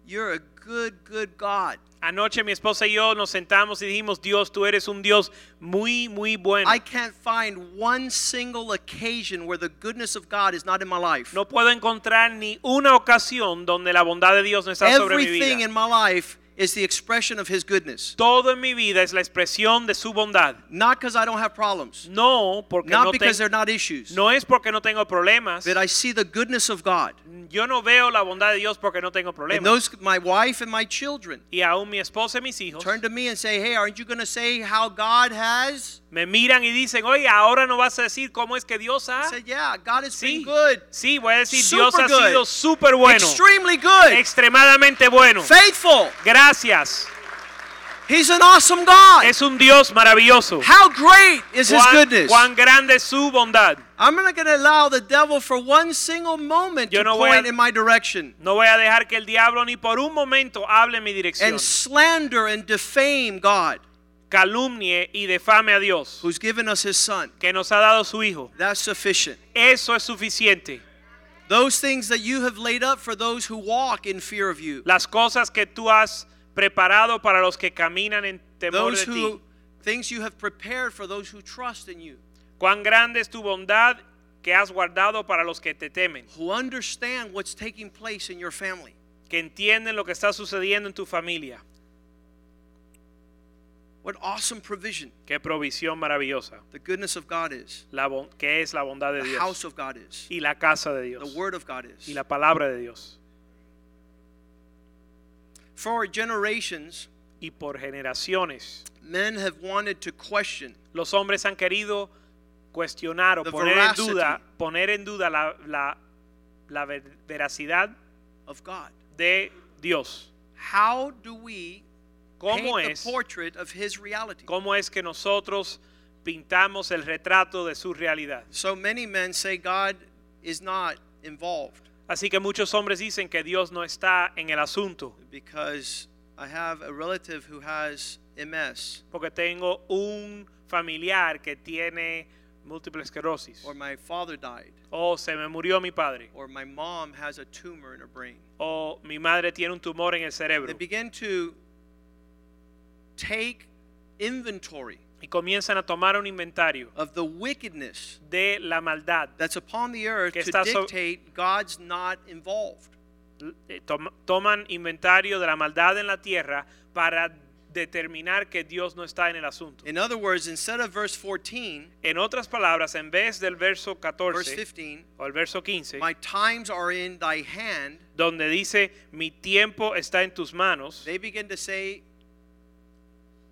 you're a good, good God. Anoche mi esposa y yo nos sentamos y dijimos, Dios, tú eres un Dios muy, muy bueno. I can't find one single occasion where the goodness of God is not in my life. No puedo encontrar ni una ocasión donde la bondad de Dios no está sobre mi Everything in my life is the expression of His goodness. Todo en mi vida es la expresión de su bondad. Not because I don't have problems, No, porque not no, because they're not issues, no es porque no tengo problemas. but I see the goodness of God. Yo no veo la bondad de Dios porque no tengo And problemas. those, my wife and my children, y aún mi esposa y mis hijos turn to me and say, Hey, aren't you going to say how God has? me miran y dicen, oye, ahora no vas a decir cómo es que Dios I ha. said, Yeah, God has been Sí, good, sí, voy a decir, Super Dios ha sido súper bueno, extremely good, extremadamente bueno. faithful. Gracias. He's an awesome God. Es un Dios maravilloso. How great is His goodness? cuán grande es su bondad. I'm not going to allow the devil for one single moment Yo to no voy a- point in my direction No voy a dejar que el diablo ni por un momento hable en mi dirección. and slander and defame God Calumnie y defame a Dios, who's given us His Son. que nos ha dado su Hijo. That's sufficient. Eso es suficiente. Those things that you have laid up for those who walk in fear of you, Las cosas que tú has preparado para los que caminan en temor those de who ti. things you have prepared for those who trust in you, Cuán grande es tu bondad que has guardado para los que te temen, who understand what's taking place in your family. que entienden lo que está sucediendo en tu familia. What awesome provision Qué provisión maravillosa. the goodness of God is, La bon- que es la bondad de the Dios house of God is, y la casa de the Dios word of God is. y la palabra de Dios. For generations, Y por generaciones men have wanted to question los hombres han querido cuestionar o The poner en veracity. duda, poner en duda la, la, la ver- veracidad of God. de Dios. How do we ¿Cómo paint es, the portrait of His reality? ¿Cómo es que nosotros pintamos el retrato de su realidad? So many men say God is not involved Así que muchos hombres dicen que Dios no está en el asunto, because I have a relative who has MS, porque tengo un familiar que tiene múltiple esclerosis, or my father died, o se me murió mi padre, or my mom has a tumor in her brain. o mi madre tiene un tumor en el They cerebro. begin to take inventory Y comienzan a tomar un inventario of the wickedness de la maldad. that's upon the earth Que to está so- dictate God's not involved. Eh, tom- Toman inventario de la maldad en la tierra para determinar que Dios no está en el asunto. In other words, instead of verse 14, En otras palabras, en vez del verso verse 14 15, o el verso 15, my times are in thy hand, donde dice, mi tiempo está en tus manos, they begin to say,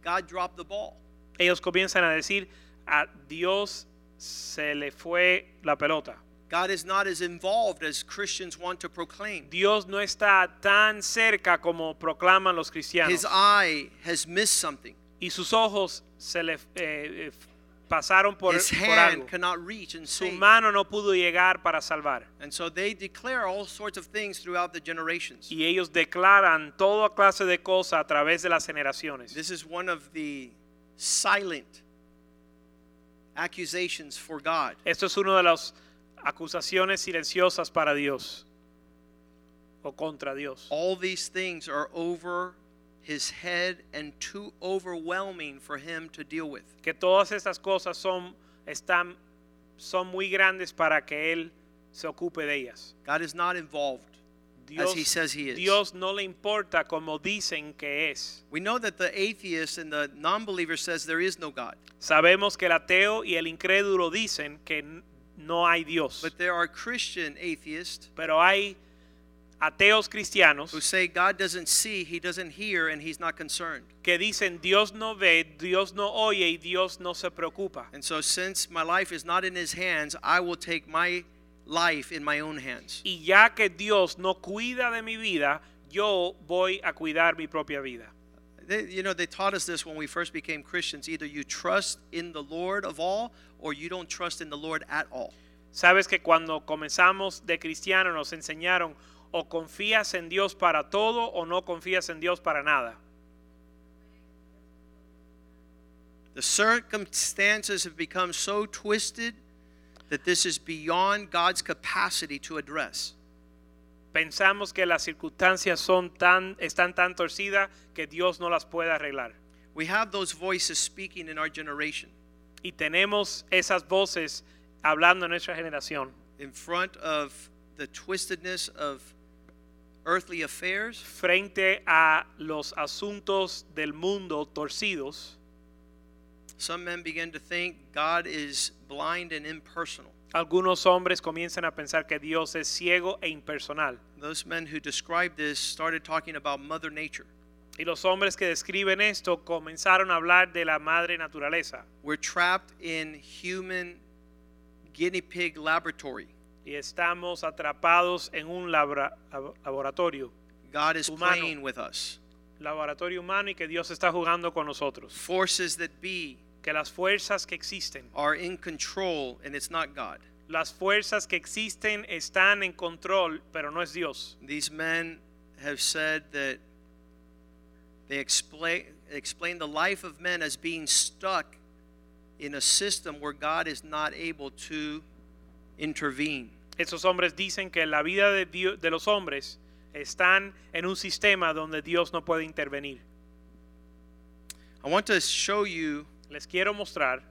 God dropped the ball. Ellos comienzan a decir, a Dios se le fue la pelota. God is not as involved as Christians want to proclaim. Dios no está tan cerca como proclaman los cristianos. His eye has missed something. Y sus ojos se le eh, eh, pasaron por, His por hand algo. cannot reach and Su save. mano no pudo llegar para salvar. And so they declare all sorts of things throughout the generations. Y ellos declaran toda clase de cosas a través de las generaciones. This is one of the silent accusations for God. Esto es una de las acusaciones silenciosas para Dios o contra Dios. All these things are over his head and too overwhelming for him to deal with. Que todas estas cosas son, están, son muy grandes para que Él se ocupe de ellas. God is not involved Dios, as he says he is. Dios no le importa como dicen que es. We know that the atheist and the non believer says there is no God. Sabemos que el ateo y el incrédulo dicen que no hay Dios. But there are Christian atheists Pero hay ateos cristianos who say God doesn't see, He doesn't hear, and He's not concerned. que dicen Dios no ve, Dios no oye y Dios no se preocupa. And so, since my life is not in His hands, I will take my life in my own hands. Y ya que Dios no cuida de mi vida, yo voy a cuidar mi propia vida. They, you know, they taught us this when we first became Christians. Either you trust in the Lord of all, or you don't trust in the Lord at all. Sabes que cuando comenzamos de cristiano nos enseñaron o confías en Dios para todo o no confías en Dios para nada. The circumstances have become so twisted that this is beyond God's capacity to address. Pensamos que las circunstancias son tan, están tan torcidas que Dios no las puede arreglar. We have those voices speaking in our generation Y tenemos esas voces hablando en nuestra generación in front of the twistedness of earthly affairs. frente a los asuntos del mundo torcidos. Some men begin to think God is blind and impersonal. Algunos hombres comienzan a pensar que Dios es ciego e impersonal. Those men who described this started talking about Mother Nature. Y los hombres que describen esto comenzaron a hablar de la madre naturaleza. We're trapped in human guinea pig laboratory. Y estamos atrapados en un labra- labo- laboratorio. God is Humano. playing with us. Laboratorio humano y que Dios está jugando con nosotros. Forces that be Que las fuerzas que existen, are in control, and it's not God. las fuerzas que existen están en control, pero no es Dios. These men have said that they explain explain the life of men as being stuck in a system where God is not able to intervene. Esos hombres dicen que la vida de, Dio- de los hombres están en un sistema donde Dios no puede intervenir. I want to show you Les quiero mostrar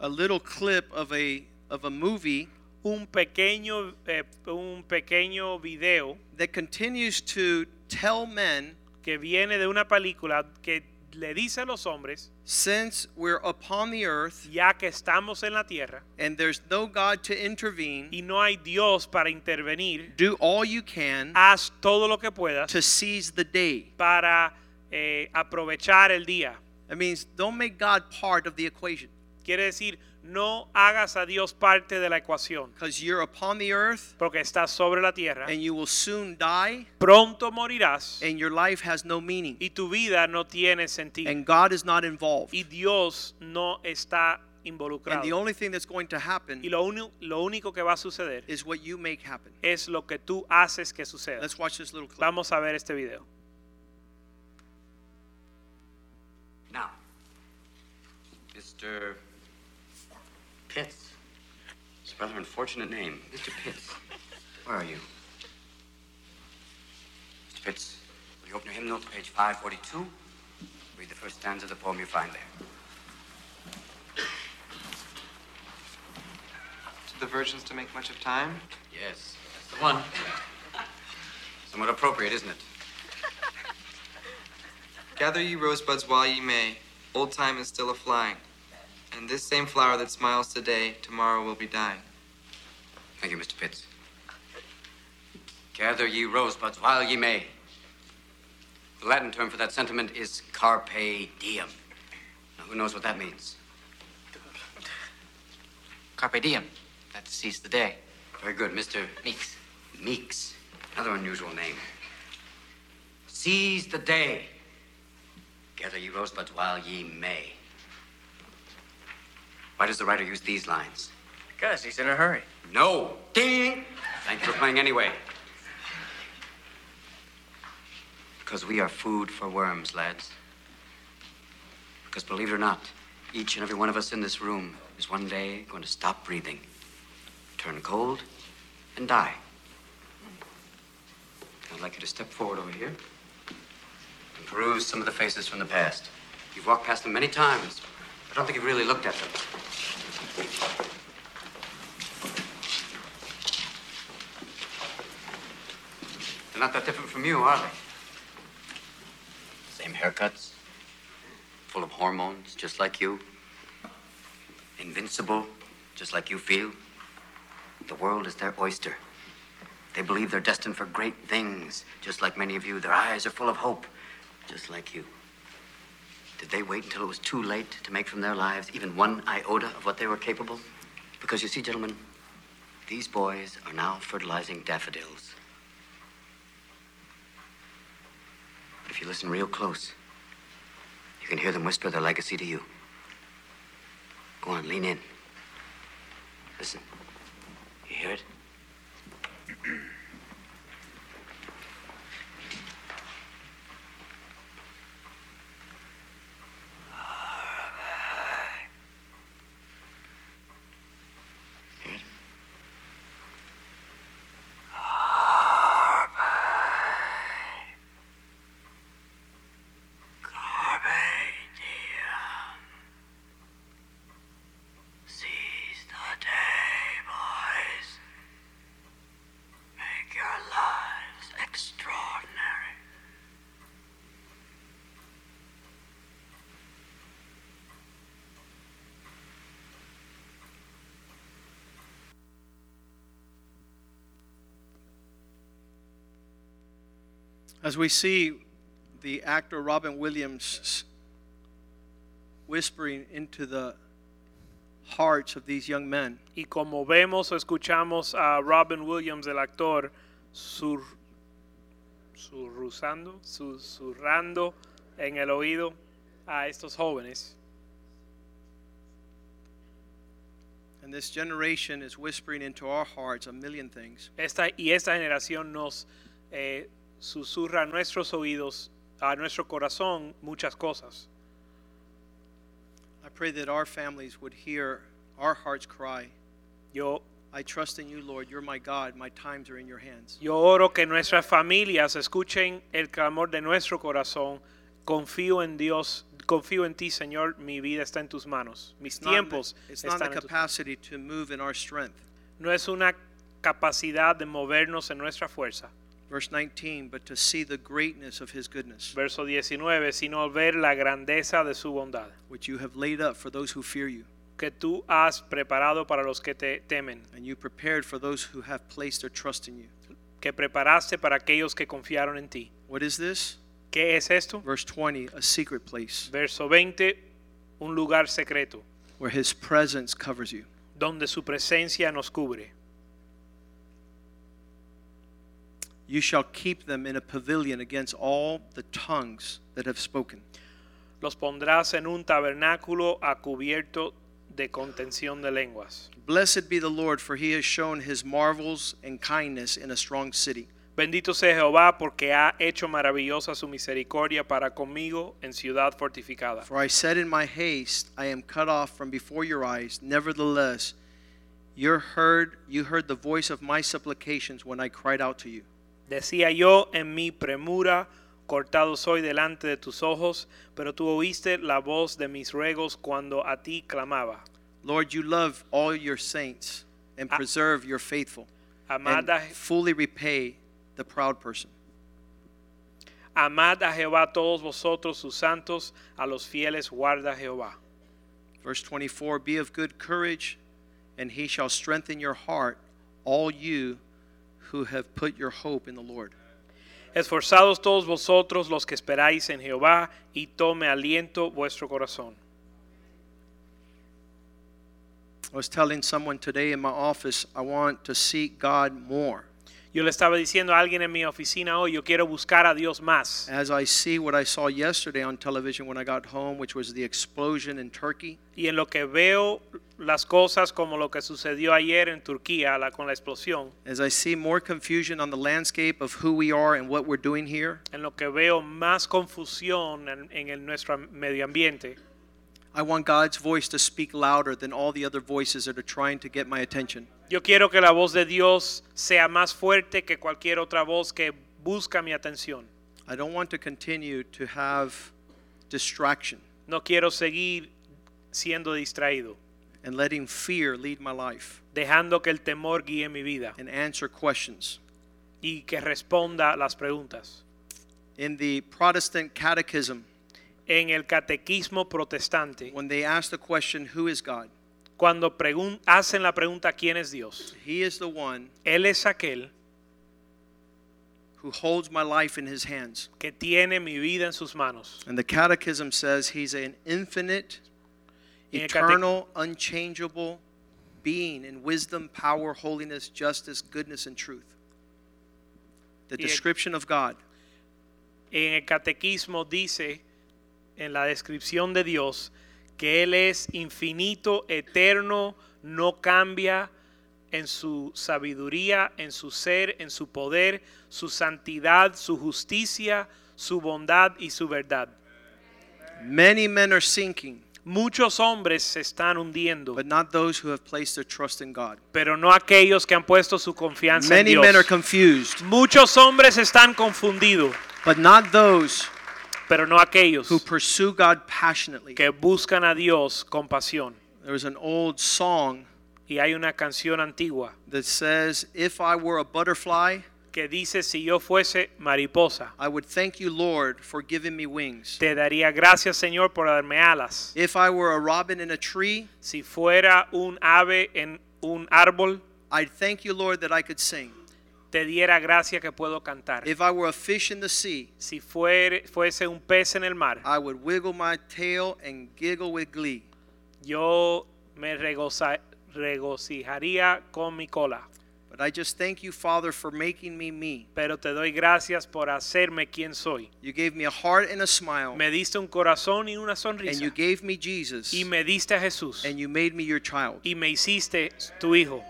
a little clip of a of a movie un pequeño, eh, un pequeño video that continues to tell men que viene de una película que le dice a los hombres, since we're upon the earth ya que estamos en la tierra and there's no God to intervene, y no hay Dios para intervenir, do all you can haz todo lo que puedas to seize the day. para eh, aprovechar el día. That means don't make God part of the equation Quiere decir, no hagas a Dios parte de la ecuación, because you're upon the earth porque estás sobre la tierra. and you will soon die Pronto morirás and your life has no meaning y tu vida no tiene sentido. and God is not involved. Y Dios no está And involucrado. the only thing that's going to happen Y lo, uni- lo único que va a suceder is what you make happen. es lo que tú haces que suceda. Let's watch this little clip. Vamos a ver este video. Now, Mr. Pitts. It's a rather unfortunate name. Mr. Pitts. Where are you? Mr. Pitts, will you open your hymn note to page 542? Read the first stanza of the poem you find there. Did the virgins to make much of time? Yes, that's the one. <laughs> Somewhat appropriate, isn't it? <laughs> Gather ye rosebuds while ye may. Old time is still a flying. And this same flower that smiles today, tomorrow will be dying. Thank you, Mr. Pitts. Gather ye rosebuds while ye may. The Latin term for that sentiment is carpe diem. Now, who knows what that means? Carpe diem. That seize the day. Very good, Mr. Meeks. Meeks. Another unusual name. Seize the day. Gather ye rosebuds while ye may. Why does the writer use these lines? Because he's in a hurry. No. Ding! Thanks for playing anyway. Because we are food for worms, lads. Because believe it or not, each and every one of us in this room is one day going to stop breathing, turn cold, and die. I'd like you to step forward over here and peruse some of the faces from the past. You've walked past them many times. I don't think you've really looked at them. They're not that different from you, are they? Same haircuts, full of hormones, just like you. Invincible, just like you feel. the world is their oyster. They believe they're destined for great things, just like many of you. Their eyes are full of hope, just like you. Did they wait until it was too late to make from their lives even one iota of what they were capable? Because you see, gentlemen, these boys are now fertilizing daffodils. But if you listen real close, you can hear them whisper their legacy to you. Go on, lean in. Listen. You hear it? Hear it? Seize the day, boys. Make your lives extraordinary. As we see the actor Robin Williams whispering into the hearts of these young men, Y como vemos o escuchamos a Robin Williams, el actor, sur, surrusando, susurrando en el oído a estos jóvenes. and this generation is whispering into our hearts a million things. Esta, y esta generación nos eh, susurra a nuestros oídos, a nuestro corazón, muchas cosas. I pray that our families would hear our hearts cry, Yo, I trust in you, Lord. You're my God. My times are in your hands. yo oro que nuestras familias escuchen el clamor de nuestro corazón. Confío en Dios, confío en ti, Señor. Mi vida está en tus manos. Mis It's not, tiempos it's not están the en tus manos. capacity to move in our strength. No es una capacidad de movernos en nuestra fuerza. Verse 19, but to see the greatness of his goodness, Verso 19, sino ver la grandeza de su bondad, which you have laid up for those who fear you, que tú has preparado para los que te temen, and you prepared for those who have placed their trust in you. que preparaste para aquellos que confiaron en ti. What is this? ¿Qué es esto? Verse 20, a secret place Verso 20, un lugar secreto, where his presence covers you. donde su presencia nos cubre. You shall keep them in a pavilion against all the tongues that have spoken. Los pondrás en un tabernáculo a cubierto de contención de lenguas. Blessed be the Lord, for he has shown his marvels and kindness in a strong city. Bendito sea Jehová porque ha hecho maravillosa su misericordia para conmigo en ciudad fortificada. For I said in my haste, I am cut off from before your eyes. Nevertheless, you heard, you heard the voice of my supplications when I cried out to you. Decía yo en mi premura, cortado soy delante de tus ojos, pero tú oíste la voz de mis ruegos cuando a ti clamaba. Lord, you love all your saints and preserve your faithful, Amad and fully repay the proud person. amad a Jehová todos vosotros sus santos, a los fieles guarda Jehová. Verse 24 Be of good courage, and he shall strengthen your heart, all you who have put your hope in the Lord. Esforzados todos vosotros los que esperáis en Jehová, y tome aliento vuestro corazón. I was telling someone today in my office, I want to seek God more. Yo le estaba diciendo a alguien en mi oficina hoy, yo quiero buscar a Dios más. As I see what I saw yesterday on television when I got home, which was the explosion in Turkey, Y en lo que veo las cosas como lo que sucedió ayer en Turquía la- con la explosión, as I see more confusion on the landscape of who we are and what we're doing here, en lo que veo más confusión en, en el nuestro medio ambiente, I want God's voice to speak louder than all the other voices that are trying to get my attention. Yo quiero que la voz de Dios sea más fuerte que cualquier otra voz que busca mi atención. I don't want to continue to have distraction No quiero seguir siendo distraído, and letting fear lead my life dejando que el temor guíe mi vida and answer questions. y que responda las preguntas. In the Protestant catechism, En el catequismo protestante, when they ask the question, Who is God? Cuando hacen la pregunta quién es Dios. He is the one Él es aquel who holds my life in his hands. que tiene mi vida en sus manos. And the Catechism says he's an infinite, eternal, unchangeable being in wisdom, power, holiness, justice, goodness, and truth. The description of God. En el catequismo dice, en la descripción de Dios, que Él es infinito, eterno, no cambia en su sabiduría, en su ser, en su poder, su santidad, su justicia, su bondad y su verdad. Many men are sinking, Muchos hombres se están hundiendo, but not those who have placed their trust in God. pero no aquellos que han puesto su confianza en Many men are Dios. confused, Muchos hombres están confundidos, but not those pero no aquellos who pursue God passionately. que buscan a Dios con pasión. There was an old song Y hay una canción antigua that says, If I were a butterfly, que dice, si yo fuese mariposa, I would thank you, Lord, for giving me wings. te daría gracias Señor por darme alas. If I were a robin in a tree, Si fuera un ave en un árbol, I'd thank you, Lord, that I could sing. Te diera gracia que puedo cantar. If I were a fish in the sea, Si fuere, fuese un pez en el mar, I would wiggle my tail and giggle with glee. yo me regoza- regocijaría con mi cola. But I just thank you, Father, for making me me. Pero te doy gracias por hacerme quien soy. You gave me a heart and a smile, Me diste un corazón y una and sonrisa. you gave me Jesus, Y me diste a Jesús. and you made me your child. Y me hiciste tu hijo.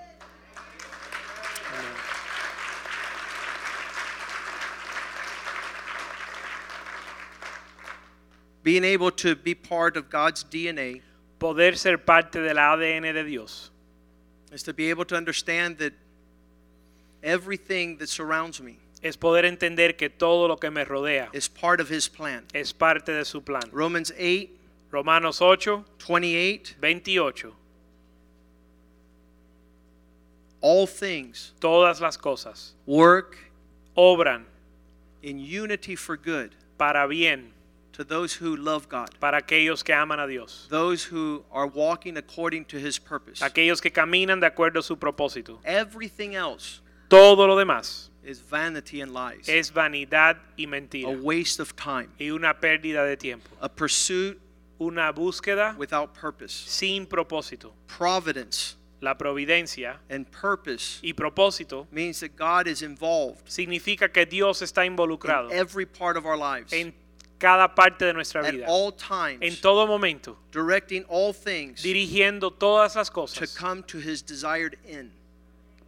Being able to be part of God's DNA Poder ser parte del ADN de Dios. is to be able to understand that everything that surrounds me Es poder entender que todo lo que me rodea is part of His plan. es parte de su plan. Romans 8 Romanos 8, 28 28. All things Todas las cosas work obran in unity for good para bien to those who love God, para aquellos que aman a Dios. those who are walking according to His purpose. Aquellos que caminan de acuerdo a su propósito. Everything else Todo lo demás is vanity and lies, es vanidad y mentira. A waste of time, Y una pérdida de tiempo. a pursuit Una búsqueda without purpose. sin propósito. Providence La providencia and purpose y propósito means that God is involved significa que Dios está involucrado in every part of our lives en cada parte de nuestra at vida, all en times, todo momento, directing all things dirigiendo todas las to cosas come to His desired end.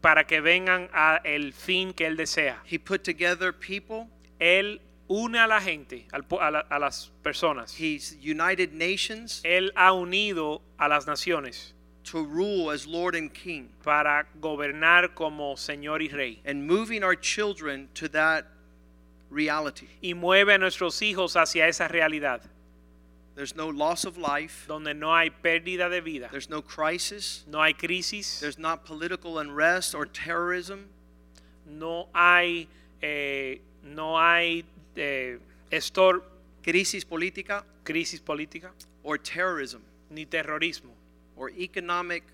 para que vengan a el fin que Él desea. He put together people, Él une a la gente, a, la- a las personas. He's united nations Él ha unido a las naciones to rule as Lord and King, para gobernar como Señor y Rey. and moving our children to that reality. Y mueve a nuestros hijos hacia esa realidad, There's no loss of life, donde no hay pérdida de vida, there's no crisis, no hay crisis, there's not political unrest or terrorism, no hay, eh, no hay eh, estor- crisis política, crisis política or terrorism, ni terrorismo, or economic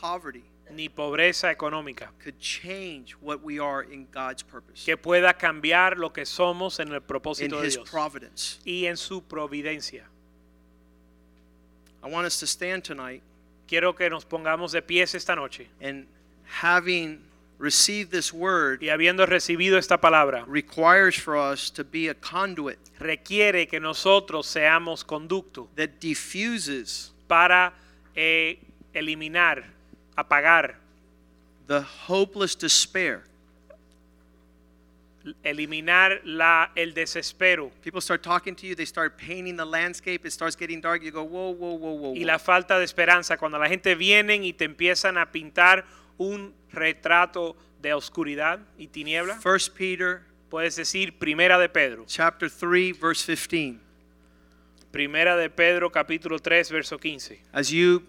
poverty ni pobreza económica could change what we are in God's purpose, que pueda cambiar lo que somos en el in propósito de His Dios providence. y en su providencia. I want us to stand tonight Quiero que nos pongamos de pies esta noche and having received this word y habiendo recibido esta palabra, requires for us to be a conduit requiere que nosotros seamos conducto that diffuses para eh, eliminar, apagar, the hopeless despair. eliminar la, el desespero People start talking to you, they start painting the landscape, it starts getting dark. You go, whoa, whoa, whoa, whoa. y la falta de esperanza. Cuando la gente viene y te empiezan a pintar un retrato de oscuridad y tiniebla, First Peter puedes decir Primera de Pedro. chapter 3, verse 15. Primera de Pedro capítulo 3 verso 15. As you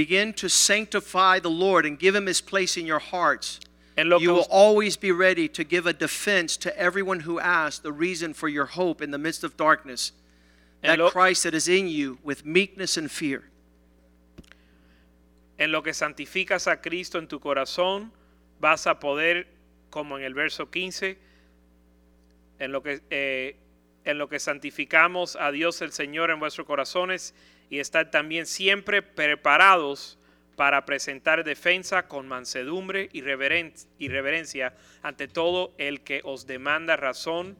begin to sanctify the Lord and give him his place in your hearts, En lo que you will always be ready to give a defense to everyone who asks the reason for your hope in the midst of darkness. that Christ that is in you with meekness and fear. En lo que santificas a Cristo en tu corazón, vas a poder, como en el verso 15, en lo que, eh, en lo que santificamos a Dios el Señor en vuestros corazones y estar también siempre preparados para presentar defensa con mansedumbre y reveren- y reverencia ante todo el que os demanda razón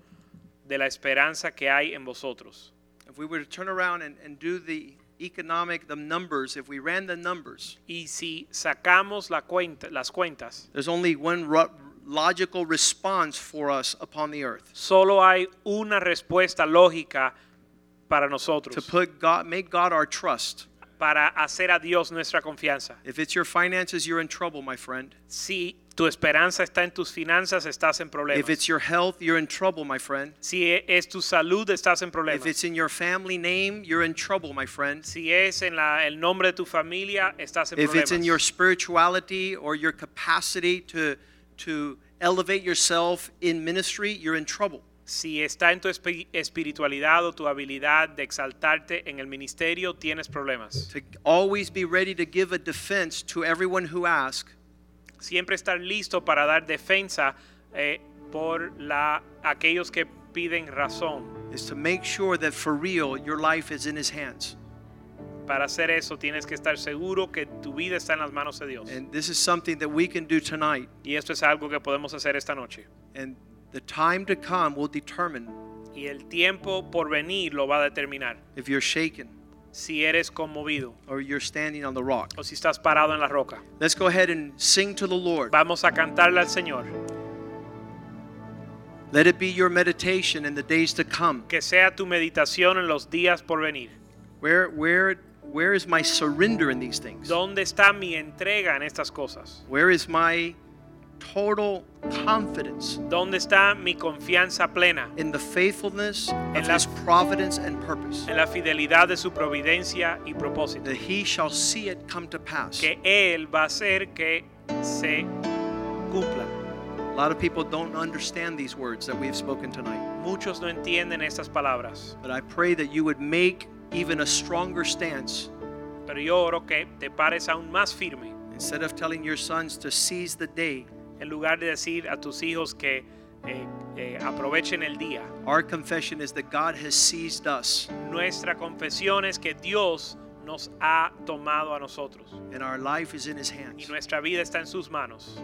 de la esperanza que hay en vosotros. If we were to turn around and, and do the economic, the numbers, if we ran the numbers, Y si sacamos la cuenta, las cuentas, there's only one logical response for us upon the earth solo hay una respuesta lógica para nosotros. to put God, make God our trust. para hacer a Dios nuestra confianza. If it's your finances, you're in trouble, my friend. Si tu esperanza está en tus finanzas, estás en problemas. If it's your health, you're in trouble, my friend. Si es tu salud, estás en problemas. If it's in your family name, you're in trouble, my friend. Si es en la- el nombre de tu familia, estás en If it's in your spirituality or your capacity to, to elevate yourself in ministry, you're in trouble. Si está en tu espi- espiritualidad o tu habilidad de exaltarte en el ministerio, tienes problemas. To always be ready to give a defense to everyone who asks, Siempre estar listo para dar defensa eh, por la, aquellos que piden razón. is to make sure that for real your life is in His hands. Para hacer eso tienes que estar seguro que tu vida está en las manos de Dios. And this is something that we can do tonight. Y esto es algo que podemos hacer esta noche. And the time to come will determine Y el tiempo por venir lo va a determinar. if you're shaken Si eres conmovido or you're standing on the rock. o si estás parado en la roca. Let's go ahead and sing to the Lord. Vamos a cantarle al Señor. Let it be your meditation in the days to come. Que sea tu meditación en los días por venir. Where, where, where is my surrender in these things? ¿Dónde está mi entrega en estas cosas? Where is my total confidence ¿Dónde está mi confianza plena in the faithfulness of la- His providence and purpose? en la fidelidad de su providencia y propósito? That He shall see it come to pass. Que Él va a hacer que se cumpla. A lot of people don't understand these words that we have spoken tonight. Muchos no entienden estas palabras, But I pray that you would make even a stronger stance pero yo oro que te pares aún más firme instead of telling your sons to seize the day. en lugar de decir a tus hijos que eh, eh, aprovechen el día. Our confession is that God has seized us Nuestra confesión es que Dios nos ha tomado a nosotros and our life is in His y hands. nuestra vida está en sus manos.